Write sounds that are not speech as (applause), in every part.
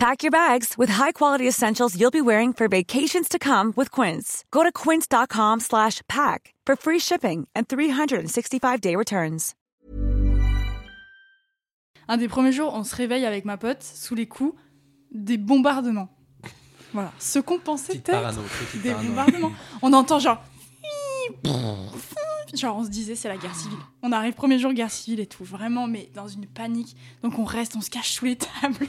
Pack your bags with high-quality essentials you'll be wearing for vacations to come with Quince. Go to quince.com slash pack for free shipping and 365-day returns. Un des premiers jours, on se réveille avec ma pote sous les coups des bombardements. Voilà. Ce qu'on pensait Petite être parano, des parano. bombardements. (laughs) On entend genre... (laughs) Genre on se disait c'est la guerre civile. On arrive premier jour guerre civile et tout, vraiment mais dans une panique. Donc on reste, on se cache sous les tables.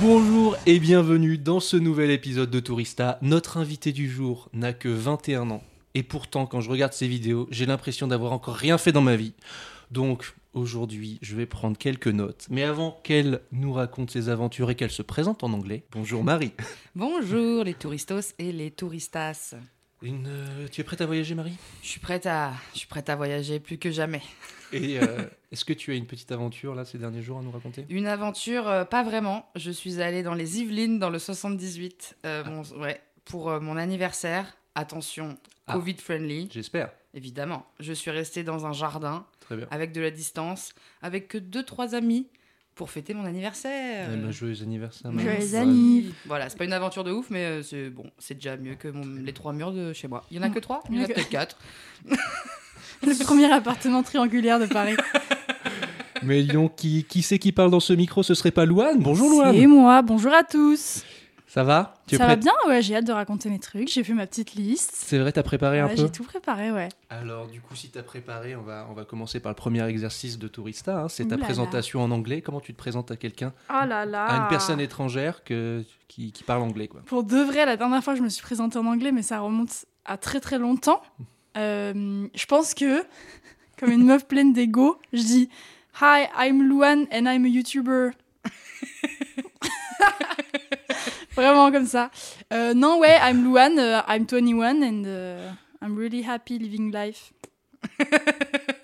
Bonjour et bienvenue dans ce nouvel épisode de Tourista. Notre invité du jour n'a que 21 ans. Et pourtant, quand je regarde ses vidéos, j'ai l'impression d'avoir encore rien fait dans ma vie. Donc, aujourd'hui, je vais prendre quelques notes. Mais avant qu'elle nous raconte ses aventures et qu'elle se présente en anglais, bonjour Marie. (laughs) Bonjour les touristos et les touristas. Une, euh, tu es prête à voyager, Marie? Je suis prête à, je suis prête à voyager plus que jamais. Et euh, (laughs) est-ce que tu as une petite aventure là ces derniers jours à nous raconter? Une aventure, euh, pas vraiment. Je suis allée dans les Yvelines dans le 78 euh, Ah. mon- ouais, pour euh, mon anniversaire. Attention, Ah. Covid friendly, J'espère. évidemment. Je suis restée dans un jardin Très bien. avec de la distance, avec que deux trois amis pour fêter mon anniversaire. Eh ben, joyeux anniversaire, Joyeux Marie. Joyeux anniv. Voilà, c'est pas une aventure de ouf, mais c'est bon, c'est déjà mieux que mon- les trois murs de chez moi. Il y en a que trois? Il y en a peut-être quatre. (laughs) Le premier appartement triangulaire de Paris. (laughs) Mais Lyon, qui, qui c'est qui parle dans ce micro Ce serait pas Louane? Bonjour C'est Louane moi, bonjour à tous. Ça va? Tu Ça va bien? Ouais, j'ai hâte de raconter mes trucs. J'ai fait ma petite liste. C'est vrai, t'as préparé un peu? j'ai tout préparé, ouais. Alors, du coup, si t'as préparé, on va, on va commencer par le premier exercice de Tourista. hein. C'est ta là. présentation en anglais. Comment tu te présentes à quelqu'un? Oh là là. À une personne étrangère que, qui, qui parle anglais, quoi. Pour de vrai, la dernière fois, je me suis présentée en anglais, mais ça remonte à très très longtemps. Euh, je pense que, (laughs) comme une meuf pleine d'ego, je dis Hi, I'm Luan and I'm a YouTuber. (laughs) Vraiment comme ça. Euh, non, ouais, I'm Luan, euh, I'm 21 and euh, I'm really happy living life. (laughs)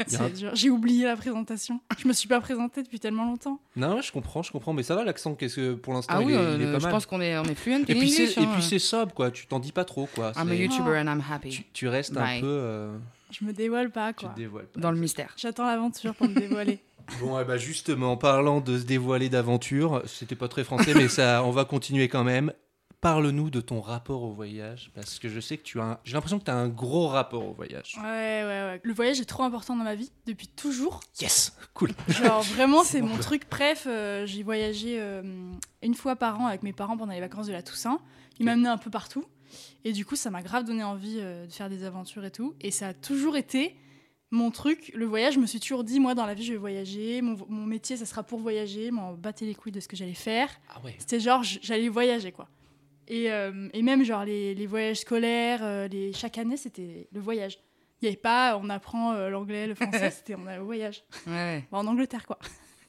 C'est dur. J'ai oublié la présentation. Je me suis pas présentée depuis tellement longtemps. Non, je comprends, je comprends. Mais ça va, l'accent, qu'est-ce que pour l'instant, Ah il, oui, est, euh, il est pas je mal. pense qu'on est, on est fluent Et puis, c'est, et hein. puis c'est sobre, quoi. Tu t'en dis pas trop, quoi. I'm a YouTuber and I'm happy. tu, tu restes un peu. euh, Je me dévoile pas, tu quoi. te dévoiles pas. Dans le mystère. J'attends l'aventure pour me dévoiler. (laughs) Bon, eh ben, justement, en parlant de se dévoiler d'aventure, c'était pas très français, mais ça, on va continuer quand même. Parle-nous de ton rapport au voyage, parce que je sais que tu as. un- J'ai l'impression que tu as un gros rapport au voyage. Ouais, ouais, ouais. Le voyage est trop important dans ma vie depuis toujours. Yes, cool. Genre vraiment, c'est (laughs) mon truc préf. euh, j'ai voyagé euh, une fois par an avec mes parents pendant les vacances de la Toussaint. Ils m'amenaient un peu partout. Et du coup, ça m'a grave donné envie euh, de faire des aventures et tout. Et ça a toujours été mon truc. Le voyage, je me suis toujours dit, moi, dans la vie, je vais voyager. Mon, mon métier, ça sera pour voyager. M'en battais les couilles de ce que j'allais faire. Ah ouais. C'était genre, j'allais voyager, quoi. Et, euh, et même, genre, les, les voyages scolaires, euh, les... chaque année, c'était le voyage. Il n'y avait pas, on apprend euh, l'anglais, le français, (laughs) c'était on allait au voyage. Ouais, ouais. Bon, en Angleterre, quoi.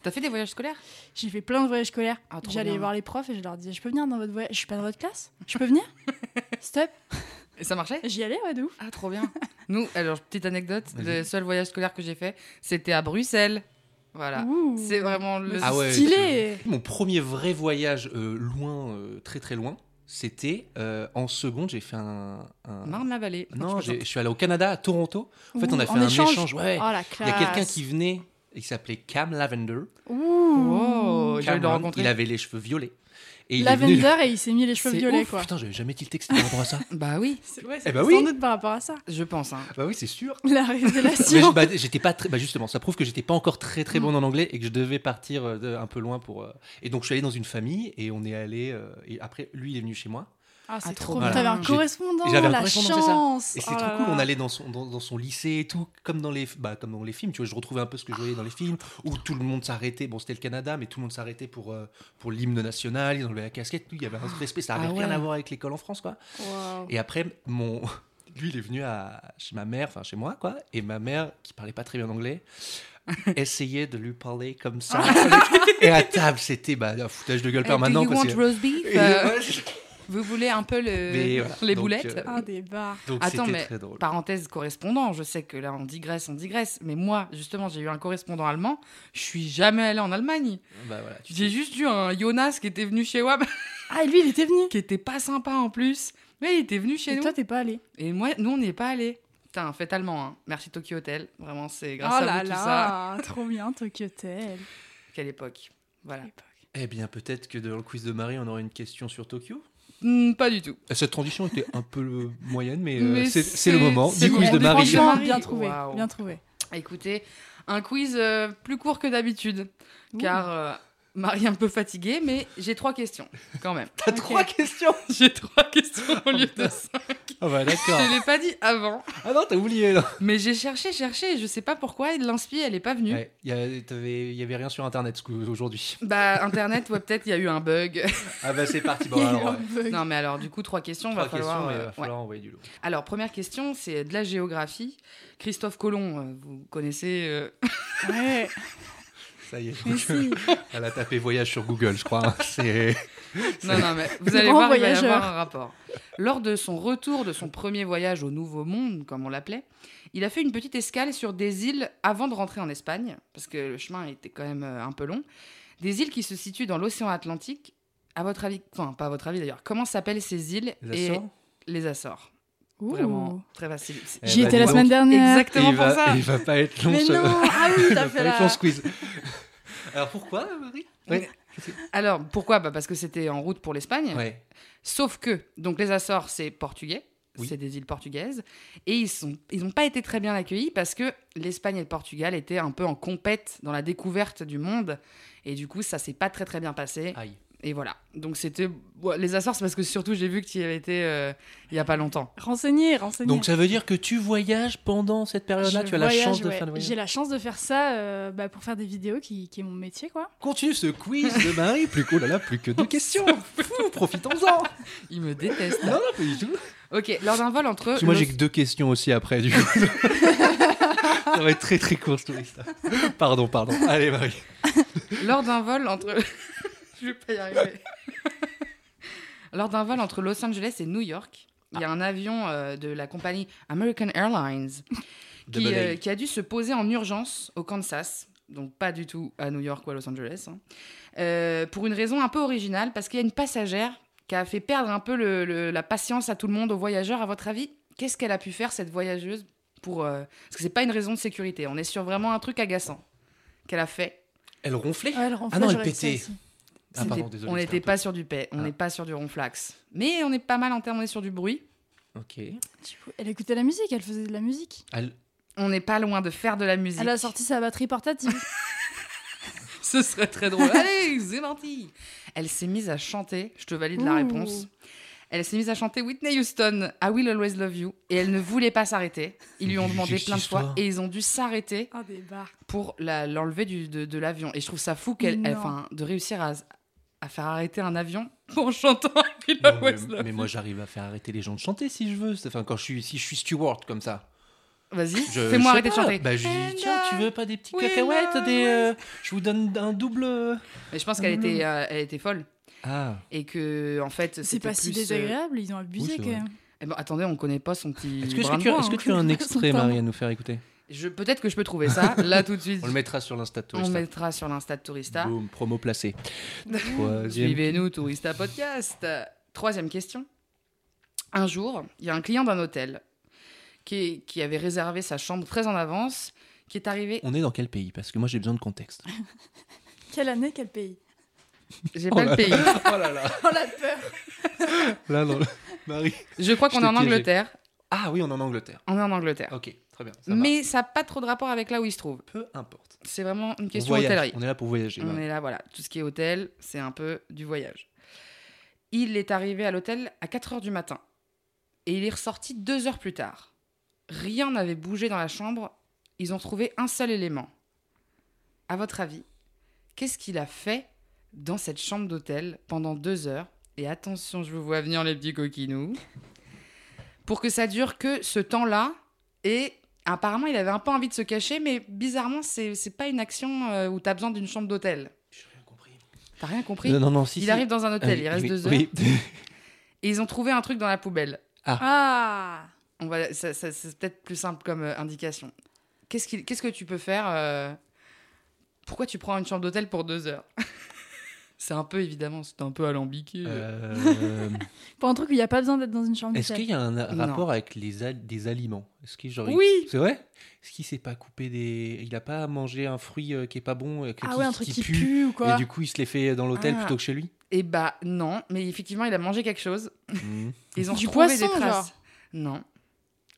T'as fait des voyages scolaires? J'ai fait plein de voyages scolaires. Ah, J'allais voir les profs et je leur disais, je peux venir dans votre voyage Je suis pas dans votre classe? Je peux venir? (laughs) Stop Et ça marchait? J'y allais, ouais, de ouf. Ah, trop bien. (laughs) Nous, alors, petite anecdote, le seul voyage scolaire que j'ai fait, c'était à Bruxelles. Voilà. C'est vraiment le. Ah ouais. Stylé Mon premier vrai voyage euh, loin, euh, très très loin, c'était euh, en seconde, j'ai fait un. un- Marne-la-Vallée. Non, je suis allé au Canada, à Toronto. En fait, on a fait un échange. échange. Ouais. Oh la Il y a quelqu'un qui venait, il s'appelait Cam Lavender. Ouh Cameron, rencontrer. Il avait les cheveux violets. Et il est venu- Lavender et il s'est mis les cheveux violets, ouf, quoi. Putain, j'avais jamais tilté que c'était par rapport à ça. (laughs) Bah oui, C'est- Ouais, Eh bah sans oui. doute par rapport à ça. je pense. Hein. bah oui, c'est sûr. La (laughs) révélation. bah, j'étais pas très, bah justement, ça prouve que j'étais pas encore très très bon en anglais et que je devais partir euh, un peu loin pour. euh, Et donc je suis allé dans une famille et on est allé. euh, Et après, lui, il est venu chez moi. Ah, c'est Ah, trop bien. T'avais un correspondant, J'avais la chance. Et c'est Oh trop là cool, là. on allait dans son, dans, dans son lycée et tout, comme dans, les, bah, comme dans les films, tu vois, je retrouvais un peu ce que je voyais dans les films, où tout le monde s'arrêtait, bon c'était le Canada, mais tout le monde s'arrêtait pour, euh, pour l'hymne national, ils enlevaient la casquette, tout, il y avait un respect, ça avait Ah rien à voir avec l'école en France, quoi. Et après, mon... (laughs) lui, il est venu à... chez ma mère, enfin chez moi, quoi, et ma mère, qui parlait pas très bien anglais, (laughs) essayait de lui parler comme ça. et à table, c'était bah, un foutage de gueule Eh, permanent. do you parce want que- roast beef? Et, Euh, ouais, Vous voulez un peu le- Mais (laughs) voilà, les donc, boulettes euh, Ah, bars. Donc Attends, mais très drôle. parenthèse correspondant, je sais que là on digresse, on digresse, mais moi justement j'ai eu un correspondant allemand, je suis jamais allée en Allemagne. Bah, voilà, tu J'ai juste eu un Jonas qui était venu chez WAM, (laughs) Ah, et lui, il était venu. qui était pas sympa en plus, mais il était venu chez Et nous. toi, t'es pas allé. Et moi, nous on n'y est pas allés. Putain, fête allemand, hein. merci Tokyo Hotel, vraiment c'est grâce oh à là vous tout ça. là, trop bien, Tokyo Hotel. Quelle époque. Voilà. Eh bien, peut-être que dans le quiz de Marie, on aura une question sur Tokyo. Hmm, pas du tout. Cette transition était un peu moyenne, mais, euh, Mais c'est c'est- c'est le moment c'est du le quiz de Marie. Franchement, bien trouvé, bien trouvé. Écoutez, un quiz euh, plus court que d'habitude, car euh, Marie est un peu fatiguée, mais j'ai trois questions quand même. T'as trois questions? (laughs) J'ai trois questions au lieu de cinq. Ah bah d'accord. Je l'ai pas dit avant, Ah non, t'as oublié là. mais j'ai cherché, cherché, et je sais pas pourquoi, et l'inspi, elle est pas venue. Ouais, Il y, avait rien sur Internet aujourd'hui. Bah, Internet, ouais, peut-être il y a eu un bug. Ah bah c'est parti. (laughs) Il y Bon, a eu alors, un ouais. bug. non, mais alors, du coup, trois questions, Trois va falloir. questions, mais il euh, va ouais. falloir envoyer du lot. Alors, première question, c'est de la géographie. Christophe Colomb, euh, vous connaissez. euh, Ouais, Ça y est, mais si. (laughs) elle a tapé voyage sur Google, je crois. hein. C'est... Non, non, mais vous Le allez grand voir, il va y voyageur. avoir un rapport. Lors de son retour de son premier voyage au Nouveau Monde, comme on l'appelait, il a fait une petite escale sur des îles avant de rentrer en Espagne, parce que le chemin était quand même euh, un peu long. Des îles qui se situent dans l'océan Atlantique. À votre avis, enfin, pas à votre avis d'ailleurs, comment s'appellent ces îles Les et Açores les Açores? Ouh. Vraiment très facile. Eh J'y bah, étais la semaine dernière. Exactement il pour va, ça. il va pas être long Mais ce... non, ah oui, t'as (laughs) fait long la... quiz. Alors pourquoi, Marie? Ouais. Alors, pourquoi? Bah Parce que c'était en route pour l'Espagne. Ouais. Sauf que, donc les Açores, c'est portugais. Oui. C'est des îles portugaises. Et ils sont, ils n'ont pas été très bien accueillis parce que l'Espagne et le Portugal étaient un peu en compète dans la découverte du monde. Et du coup, ça s'est pas très très bien passé. Aïe. Et voilà. Donc c'était. ouais, les Açores, c'est parce que surtout j'ai vu que tu y avais été euh, il y a pas longtemps. Renseigner, renseigner. Donc ça veut dire que tu voyages pendant cette période-là? Tu as la chance de faire le voyage? J'ai la chance de faire ça euh, bah, pour faire des vidéos qui, qui est mon métier, quoi. Continue ce quiz de Marie. (laughs) Plus cool, là, là, plus que deux questions. Profitons-en. (laughs) Il me déteste. Non, non, pas du tout. ok, lors d'un vol entre. Parce que moi, j'ai que deux questions aussi après, du coup. (laughs) Ça va être très très court, ce touriste. Pardon, pardon. Allez, Marie. Lors d'un vol entre. (laughs) Je vais pas y arriver. (laughs) Lors d'un vol entre Los Angeles et New York, il y a un avion euh, de la compagnie American Airlines (laughs) qui, Double A. euh, qui a dû se poser en urgence au Kansas, donc pas du tout à New York ou à Los Angeles, hein, euh, pour une raison un peu originale, parce qu'il y a une passagère qui a fait perdre un peu le- le- la patience à tout le monde, aux voyageurs. À votre avis, qu'est-ce qu'elle a pu faire, cette voyageuse pour, euh, Parce que c'est pas une raison de sécurité, on est sur vraiment un truc agaçant qu'elle a fait. Elle ronflait? Ouais, le renfort, Ah non, elle pétait. Ah, C'était- pardon, désolé. on n'était peu- pas sur du paix, on Ah. n'est pas sur du ronflax. Mais on est pas mal en termes, on est sur du bruit. Ok. Elle écoutait la musique, elle faisait de la musique. Elle- On n'est pas loin de faire de la musique. Elle a sorti sa batterie portative. (laughs) (laughs) Ce serait très drôle. (laughs) Allez, c'est parti. Elle s'est mise à chanter, je te valide la réponse. Elle s'est mise à chanter Whitney Houston, I Will Always Love You, et elle ne voulait pas s'arrêter. Ils lui ont demandé Juste plein de fois, histoire. et ils ont dû s'arrêter Ah, des bars. pour l'enlever de, de l'avion. Et je trouve ça fou qu'elle, enfin, de réussir à, à faire arrêter un avion en chantant I Non, mais, Love mais You. moi, j'arrive à faire arrêter les gens de chanter si je veux. Enfin, quand je suis, si je suis steward comme ça. Vas-y, Je- fais-moi arrêter de chanter. Bah, je dis, tiens, tu veux pas des petits will cacahuètes des, euh, Je vous donne un double. euh. Mais je pense qu'elle était, euh, elle était folle. Ah. Et que, en fait, C'est pas si euh, désagréable, ils ont abusé Oui, quand même. Eh ben, attendez, on connaît pas son petit. Est-ce que, tu, hein. tu as un (laughs) extrait. Marie, à nous faire écouter? Je Peut-être que je peux trouver ça. Là, tout de suite, (laughs) On le mettra sur l'Insta de on Tourista. mettra sur l'Insta Tourista. Promo. (laughs) Troisième. Suivez-nous, Tourista Podcast. Troisième question. Un jour, il y a un client d'un hôtel qui, qui avait réservé sa chambre très en avance, qui est arrivé. On est dans quel pays? Parce que moi, j'ai besoin de contexte. (laughs) Quelle année, quel pays? J'ai Oh pas le pays. oh là là. Oh la peur Là, non. Marie. Je crois qu'on est en piégé. Angleterre. Ah oui, on est en Angleterre. On est en Angleterre. Ok, très bien. ça va. Mais ça n'a pas trop de rapport avec là où il se trouve. peu importe. C'est vraiment une On question voyage. hôtellerie. On est là pour voyager. On est là, voilà. Tout ce qui est hôtel, c'est un peu du voyage. Il est arrivé à l'hôtel à 4 heures du matin. Et il est ressorti deux heures plus tard. Rien n'avait bougé dans la chambre. Ils ont trouvé un seul élément. À votre avis, qu'est-ce qu'il a fait dans cette chambre d'hôtel pendant deux heures? Et attention, je vous vois venir les petits coquinous. Pour que ça dure que ce temps-là. Et apparemment, il avait un peu envie de se cacher, mais bizarrement, c'est c'est pas une action euh, où tu as besoin d'une chambre d'hôtel. J'ai rien compris. T'as rien compris Non, non, non, si. Il si. arrive dans un hôtel, Euh, il reste oui, deux heures. Oui. (laughs) Et ils ont trouvé un truc dans la poubelle. Ah On va, ça, ça- c'est peut-être plus simple comme euh, indication. Qu'est-ce que tu peux faire euh, Pourquoi tu prends une chambre d'hôtel pour deux heures? (laughs) C'est un peu, évidemment, c'est un peu alambiqué. Euh, (laughs) Pour un truc où il n'y a pas besoin d'être dans une chambre Est-ce qu'il y a un Non. rapport avec les al- des aliments? Est-ce qu'il genre, il- Oui. C'est vrai? Est-ce qu'il s'est pas coupé des. Il a pas mangé un fruit euh, qui est pas bon euh, que- Ah qui, ouais, un truc qui qui pue, pue ou Et quoi du coup, il se l'est fait dans l'hôtel Ah. plutôt que chez lui? Et bah non, mais effectivement, il a mangé quelque chose. Mhm. (laughs) Ils ont Du poisson, des traces. genre. Non.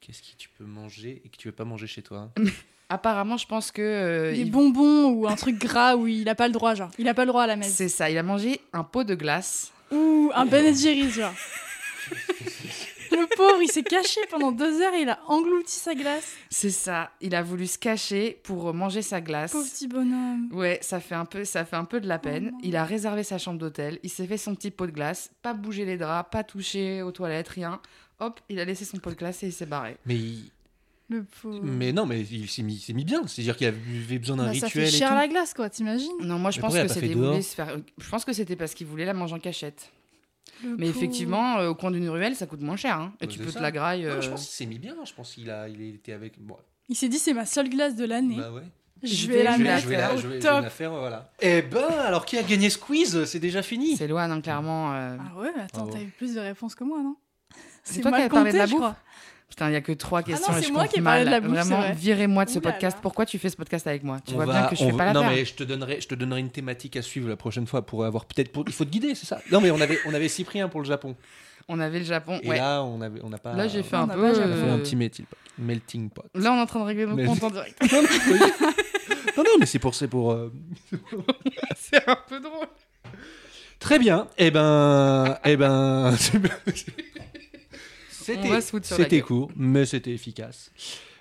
Qu'est-ce que tu peux manger et que tu veux pas manger chez toi? (laughs) Apparemment, je pense que euh, Des il- bonbons ou un truc gras où il a pas le droit, genre. Il a pas le droit à la messe. c'est ça. Il a mangé un pot de glace. Ou un Ben Jerry's, genre. le pauvre, il s'est caché pendant deux heures et il a englouti sa glace. C'est ça. Il a voulu se cacher pour manger sa glace. Pauvre petit bonhomme. Ouais, ça fait un peu, ça fait un peu de la peine. non. il a réservé sa chambre d'hôtel. Il s'est fait son petit pot de glace, pas bouger les draps, pas toucher aux toilettes, rien. Hop, il a laissé son pot de glace et il s'est barré. Mais, il- Le pauvre. mais non, mais il s'est mis, il s'est mis bien. C'est-à-dire qu'il avait besoin d'un Bah, ça rituel fait et cher tout. la glace, quoi, t'imagines Non, moi je Mais pense pourquoi il a que pas c'était fait il voulait dehors se faire. Je pense que c'était parce qu'il voulait la manger en cachette. Le Mais pauvre. effectivement, euh, au coin d'une ruelle, ça coûte moins cher. hein. Et tu c'est peux ça. te la graille. Non, euh, je pense qu'il s'est mis bien. Je pense qu'il a, il était avec. Bon, Il s'est dit, c'est ma seule glace de l'année. bah ouais. je vais la je vais la mettre je vais la, au je vais- je vais top. la faire, voilà. Eh ben, alors qui a gagné ce quiz C'est déjà fini. C'est Loane, hein, clairement. euh. Ah ouais, mais attends, Ah bon. t'as eu plus de réponses que moi, non C'est toi qui mal as parlé de la je bouffe crois. Putain, il y a que trois questions. non, et c'est je moi qui ai parlé mal. de la Vraiment, vrai. virez-moi de ce podcast. Pourquoi tu fais ce podcast avec moi? Tu On vois va- bien que je on fais va- pas la Non, mais je te donnerai, je te donnerai une thématique à suivre la prochaine fois pour avoir peut-être. pour- Il faut te guider, c'est ça? Non, mais on avait, on avait Cyprien pour le Japon. On avait le Japon. Et ouais. là, on avait, on n'a pas. Là, j'ai fait On un n'a peu. pas on a Japon. fait un euh, petit melting pot. Melting pot. Là, on est en train de régler nos Mais- comptes en direct. (laughs) non, non, mais c'est pour, c'est pour. euh, (laughs) C'est un peu drôle. Très bien. Eh ben, eh ben. (laughs) On C'était, va se foutre sur la c'était gueule. court, mais c'était efficace.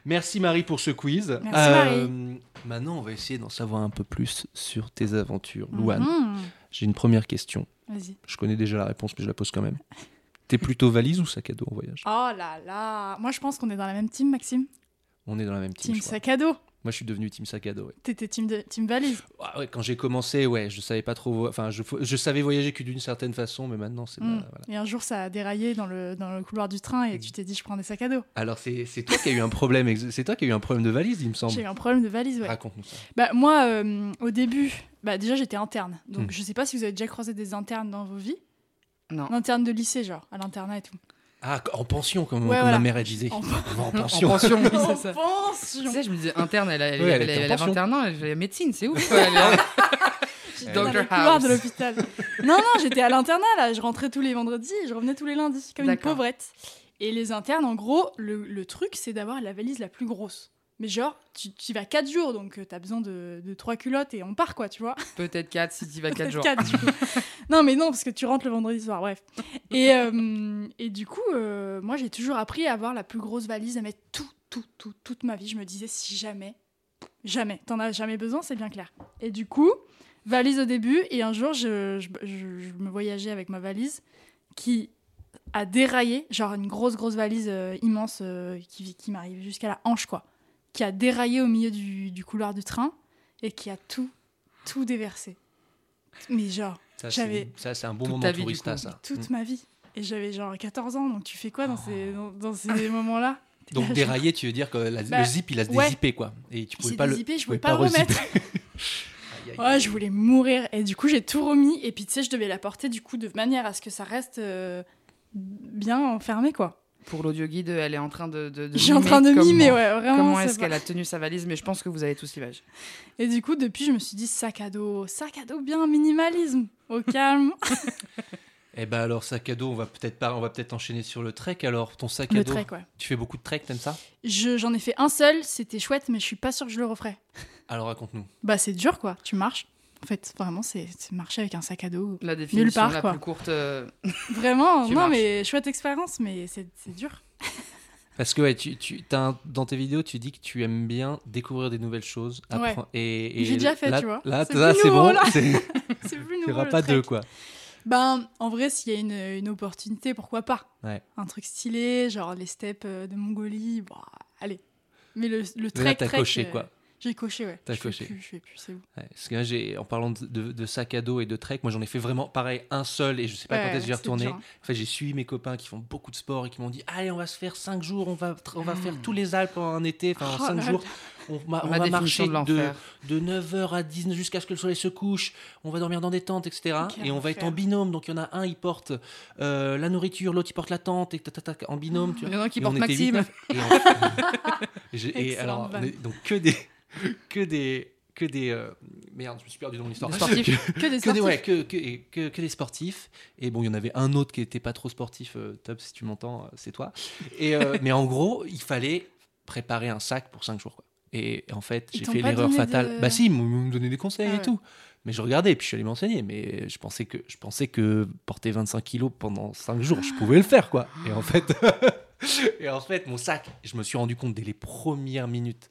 Merci Marie pour ce quiz. Euh, Merci, Marie. Maintenant, on va essayer d'en savoir un peu plus sur tes aventures. Louane, Mhm. j'ai une première question. Vas-y. Je connais déjà la réponse, mais je la pose quand même. T'es plutôt valise ou sac à dos en voyage? Oh là là. Moi, je pense qu'on est dans la même team, Maxime. On est dans la même team. Team je crois. sac à dos. Moi, je suis devenu team sac à dos. ouais. T'étais team, de... team valise. Ah ouais, quand j'ai commencé, ouais, je savais pas trop. Enfin, je, je savais voyager que d'une certaine façon, mais maintenant, c'est. Mm. pas- voilà. Et un jour, ça a déraillé dans le, dans le couloir du train et tu t'es dit, je prends des sacs à dos. Alors, c'est c'est toi qui as eu un problème. C'est toi qui as eu un problème de valise, il me semble. J'ai eu un problème de valise, ouais. Raconte-nous ça. Bah, moi, euh, au début, bah, déjà, j'étais interne. Donc, Mm. je sais pas si vous avez déjà croisé des internes dans vos vies. Non. Interne de lycée, genre, à l'internat et tout. Ah, en pension, comme, Ouais, comme voilà. ma mère elle disait. En- en (laughs) En pension. pension, oui, (laughs) c'est ça. pense, Tu genre. sais, je me disais, interne, elle, elle, Ouais, elle elle, en elle a pension. 21 ans, elle fait médecine, c'est ouf. (laughs) J'étais dans le couloir House. de l'hôpital. non, non, j'étais à l'internat, là. Je rentrais tous les vendredis et je revenais tous les lundis, comme une pauvrette. Et les internes, en gros, le, le truc, c'est d'avoir la valise la plus grosse. Mais genre, tu, tu y vas 4 jours, donc euh, t'as besoin de, de 3 culottes et on part, quoi, tu vois. Peut-être 4 si tu vas 4 (laughs) jours. Quatre, du coup. (laughs) non, mais non, parce que tu rentres le vendredi soir, bref. Et, euh, et du coup, euh, moi, j'ai toujours appris à avoir la plus grosse valise, à mettre tout, tout, tout, toute ma vie. Je me disais, si jamais, jamais, t'en as jamais besoin, c'est bien clair. Et du coup, valise au début, et un jour, je, je, je- je me voyageais avec ma valise qui a déraillé, genre une grosse, grosse valise euh, immense qui, qui m'arrive jusqu'à la hanche, quoi, qui a déraillé au milieu du, du couloir du train et qui a tout, tout déversé. Mais genre, Ça, J'avais- c'est- Ça, c'est un bon moment ta vie, coup. ça. toute Mm. ma vie. Et j'avais genre 14 ans, donc tu fais quoi dans ces, dans, dans ces (laughs) moments-là? T'es Donc là, déraillé, tu veux dire que la- Bah, le zip, il a se ouais. dézippé, quoi. Et tu pouvais pas le. je pouvais pas remettre. (laughs) Ouais, je voulais mourir. Et du coup, j'ai tout remis. Et puis, tu sais, je devais la porter du coup de manière à ce que ça reste euh, bien enfermé, quoi. Pour l'audio guide, elle est en train de. de, de Je suis en mimer train de comment- mimer, ouais, vraiment. Comment est-ce qu'elle a tenu sa valise Mais je pense que vous avez tous l'image. Et du coup, depuis, je me suis dit sac à dos, sac à dos bien minimalisme, au calme. (laughs) Eh ben alors sac à dos, on va peut-être pas, on va peut-être enchaîner sur le trek. Alors ton sac à Le dos, trek, ouais. tu fais beaucoup de trek, t'aimes ça? Je- J'en ai fait un seul, c'était chouette, mais je suis pas sûre que je le referai. Alors raconte-nous. Bah, c'est dur, quoi. Tu marches En fait, vraiment, c'est marcher avec un sac à dos. La définition part, la quoi. plus courte. euh, (laughs) Vraiment, non, marches. mais chouette expérience, mais c'est dur. (laughs) Parce que ouais, tu, tu, t'as un- dans tes vidéos, tu dis que tu aimes bien découvrir des nouvelles choses. Ouais. apprendre- Et, et J'ai déjà fait, là, tu vois. Là, C'est bon. (laughs) c'est- plus Il nouveau. n'y aura pas trek. deux, quoi. Ben, en vrai, s'il y a une, une opportunité, pourquoi pas? Ouais. Un truc stylé, genre les steppes euh, de Mongolie, bah, allez. Mais le, le Mais là, trek, trek, coché, euh, quoi. J'ai coché, ouais. T'as coché. Plus, je fais plus, c'est bon. Ouais, parce que là, j'ai, en parlant de, de- de sac à dos et de trek, moi j'en ai fait vraiment pareil, un seul, et je sais pas Ouais, quand est-ce que j'y c'est retourné. hein. En fait, j'ai suivi mes copains qui font beaucoup de sport et qui m'ont dit Allez, on va se faire 5 jours, on va, on va faire tous les Alpes en un été, enfin en Oh 5 là jours. On, va- on va marcher de de, de 9h à 19 jusqu'à ce que le soleil se couche. On va dormir dans des tentes, etc. Et on va être en binôme. Donc il y en a un, il porte euh, la nourriture, l'autre, il porte la tente, et tata, en binôme. Tu Il vois. y en a un qui Et porte Maxime. 8-9. Et, en- (laughs) (laughs) et j'ai- alors, vanne. on est- donc que des. (laughs) Que des. Que des. euh, Merde, je me suis perdu dans mon histoire. Des sportifs. (laughs) Que des Que des, sportifs. que, et que, que des sportifs. Et bon, il y en avait un autre qui était pas trop sportif. euh, Top, si tu m'entends, euh, c'est toi. Et, euh, (laughs) mais en gros, il fallait préparer un sac pour 5 jours. Quoi. Et, en fait, j'ai fait l'erreur fatale. de- Bah si, ils me donnaient des conseils Ah et ouais. tout. Mais je regardais, puis je suis allé m'enseigner. Mais je pensais, que, je pensais que porter 25 kilos pendant 5 jours, je pouvais le faire, quoi. Et en fait, et en fait mon sac, je me suis rendu compte dès les premières minutes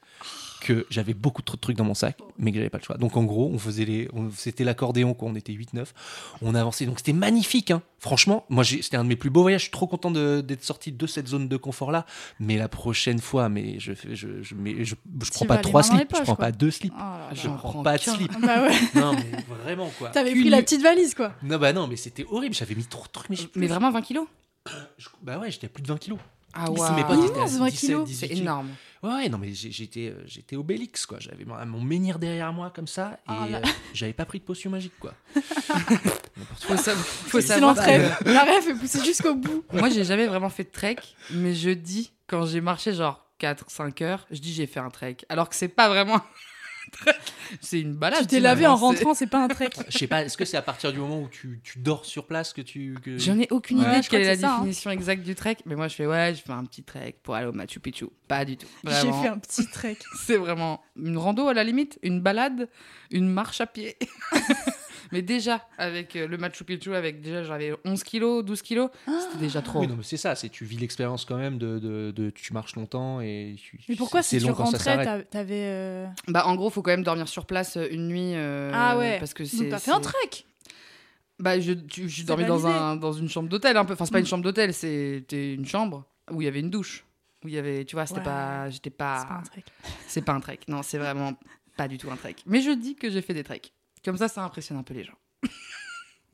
que j'avais beaucoup trop de trucs dans mon sac, mais que j'avais pas le choix. Donc en gros, on faisait les, on- c'était l'accordéon quoi. On était 8-9, on avançait. Donc c'était magnifique. hein. Franchement, moi j'ai- c'était un de mes plus beaux voyages. Je suis trop content de- d'être sorti de cette zone de confort là. Mais la prochaine fois, mais je, je, je, mais je, je prends pas trois slips, je prends quoi. pas deux slips, Oh là je là. Prends prends pas de slip. (laughs) Bah ouais. Non mais vraiment quoi. T'avais pris la petite valise, quoi. Non bah non mais c'était horrible. J'avais mis trop de trucs. Mais, vraiment 20 kilos? Je- bah ouais, j'étais à plus de 20 kilos. Ah ouais. mes potes étaient à Immense, 20 17, kilos. 18 C'est kilos. énorme. Ouais, non, mais j'ai- j'étais, euh, j'étais Obélix, quoi. J'avais mon mon menhir derrière moi, comme ça, et là. euh, j'avais pas pris de potion magique, quoi. (laughs) Faut, sa- faut C'est savoir. que- La rêve est poussée jusqu'au bout. (laughs) Moi, j'ai jamais vraiment fait de trek, mais je dis, quand j'ai marché genre 4-5 heures, je dis j'ai fait un trek. Alors que c'est pas vraiment (laughs) c'est une balade. Tu t'es lavé en rentrant, c'est pas un trek. Je sais pas, est-ce que c'est à partir du moment où tu, tu dors sur place que tu. Que... J'en ai aucune Ouais, idée de quelle est la hein. définition exacte du trek, mais moi je fais ouais, je fais un petit trek pour aller au Machu Picchu. Pas du tout. J'ai fait un petit trek. (laughs) C'est vraiment une rando à la limite, une balade, une marche à pied. (laughs) mais déjà, avec euh, le Machu Picchu, avec déjà j'avais 11 kilos, 12 kilos, c'était déjà trop. Oui, non, mais c'est ça, c'est tu vis l'expérience quand même de, de, de- Tu marches longtemps et. tu- Mais pourquoi c'est si tu long quand ça rentrais, t'avais. euh, Bah en gros, faut quand même dormir sur place euh, une nuit. euh, Ah ouais. Parce que Donc c'est. t'as fait un c'est- trek Bah je, tu- je C'est dormais dans, un, dans une chambre d'hôtel un peu. Enfin c'est pas une Mm. chambre d'hôtel, c'était une chambre où il y avait une douche. Où il y avait, tu vois, c'était Ouais. pas, j'étais C'est pas pas, un trek. c'est pas un trek. Non, c'est vraiment pas du tout un trek. Mais je dis que j'ai fait des treks. Comme ça, ça impressionne un peu les gens. (laughs)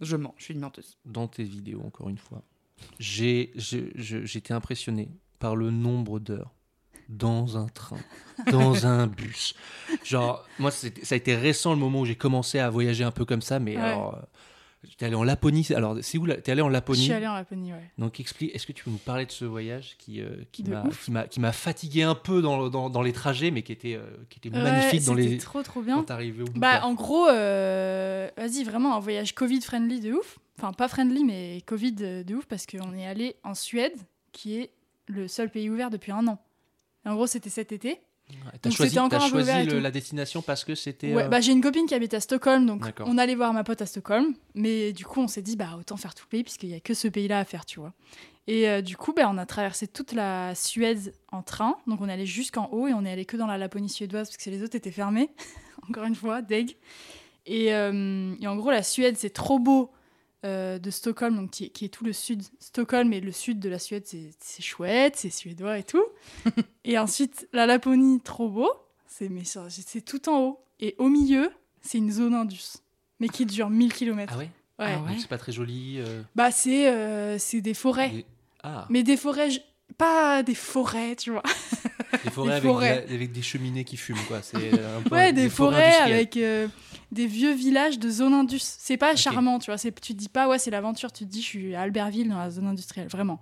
je mens, je suis une menteuse. Dans tes vidéos, encore une fois, j'ai, j'étais impressionné par le nombre d'heures dans un train, dans (laughs) un bus. Genre, moi, ça a été récent le moment où j'ai commencé à voyager un peu comme ça, mais Ouais. alors. euh, J'étais allé en Laponie. Alors, c'est où T'es allé en Je Laponie suis allée en Laponie, ouais. Donc explique, est-ce que tu peux nous parler de ce voyage qui, euh, qui m'a qui m'a qui m'a fatigué un peu dans, dans, dans les trajets, mais qui était, euh, qui était Ouais, magnifique dans c'était les trop trop quand bien. t'arrivais au bout. Bah en gros, euh, vas-y vraiment un voyage Covid friendly de ouf. Enfin pas friendly mais Covid de de ouf parce qu'on est allé en Suède qui est le seul pays ouvert depuis un an. Et en gros c'était cet été. T'as choisi, peu choisi le- la destination parce que c'était. Ouais, euh, bah j'ai une copine qui habite à Stockholm donc on allait voir ma pote à Stockholm. Mais du coup on s'est dit bah autant faire tout le pays puisqu'il y a que ce pays là à faire tu vois. Et euh, du coup bah, on a traversé toute la Suède en train. Donc on est allé jusqu'en haut et on est allé que dans la Laponie suédoise parce que les autres étaient fermés. (laughs) Encore une fois, deg. Et, euh, et en gros, la Suède, c'est trop beau euh, de Stockholm, donc qui, est- qui est tout le sud. Stockholm et le sud de la Suède, c'est chouette, c'est suédois et tout. (laughs) et ensuite, la Laponie, trop beau, c'est mais ça, c'est tout en haut. Et au milieu, c'est une zone indus, mais qui dure 1000 km. Ah ouais? Ouais. Ah ouais C'est pas très joli. euh, Bah, c'est euh, c'est des forêts. des- Ah. Mais des forêts, pas des forêts, tu vois. (laughs) Des forêts, avec, forêts. de la- avec des cheminées qui fument quoi. C'est un (laughs) peu Ouais, des, forêts, avec euh, des vieux villages de zone indus. C'est pas charmant, tu vois. Tu te dis pas, ouais, c'est l'aventure. Tu te dis, je suis à Albertville dans la zone industrielle, vraiment.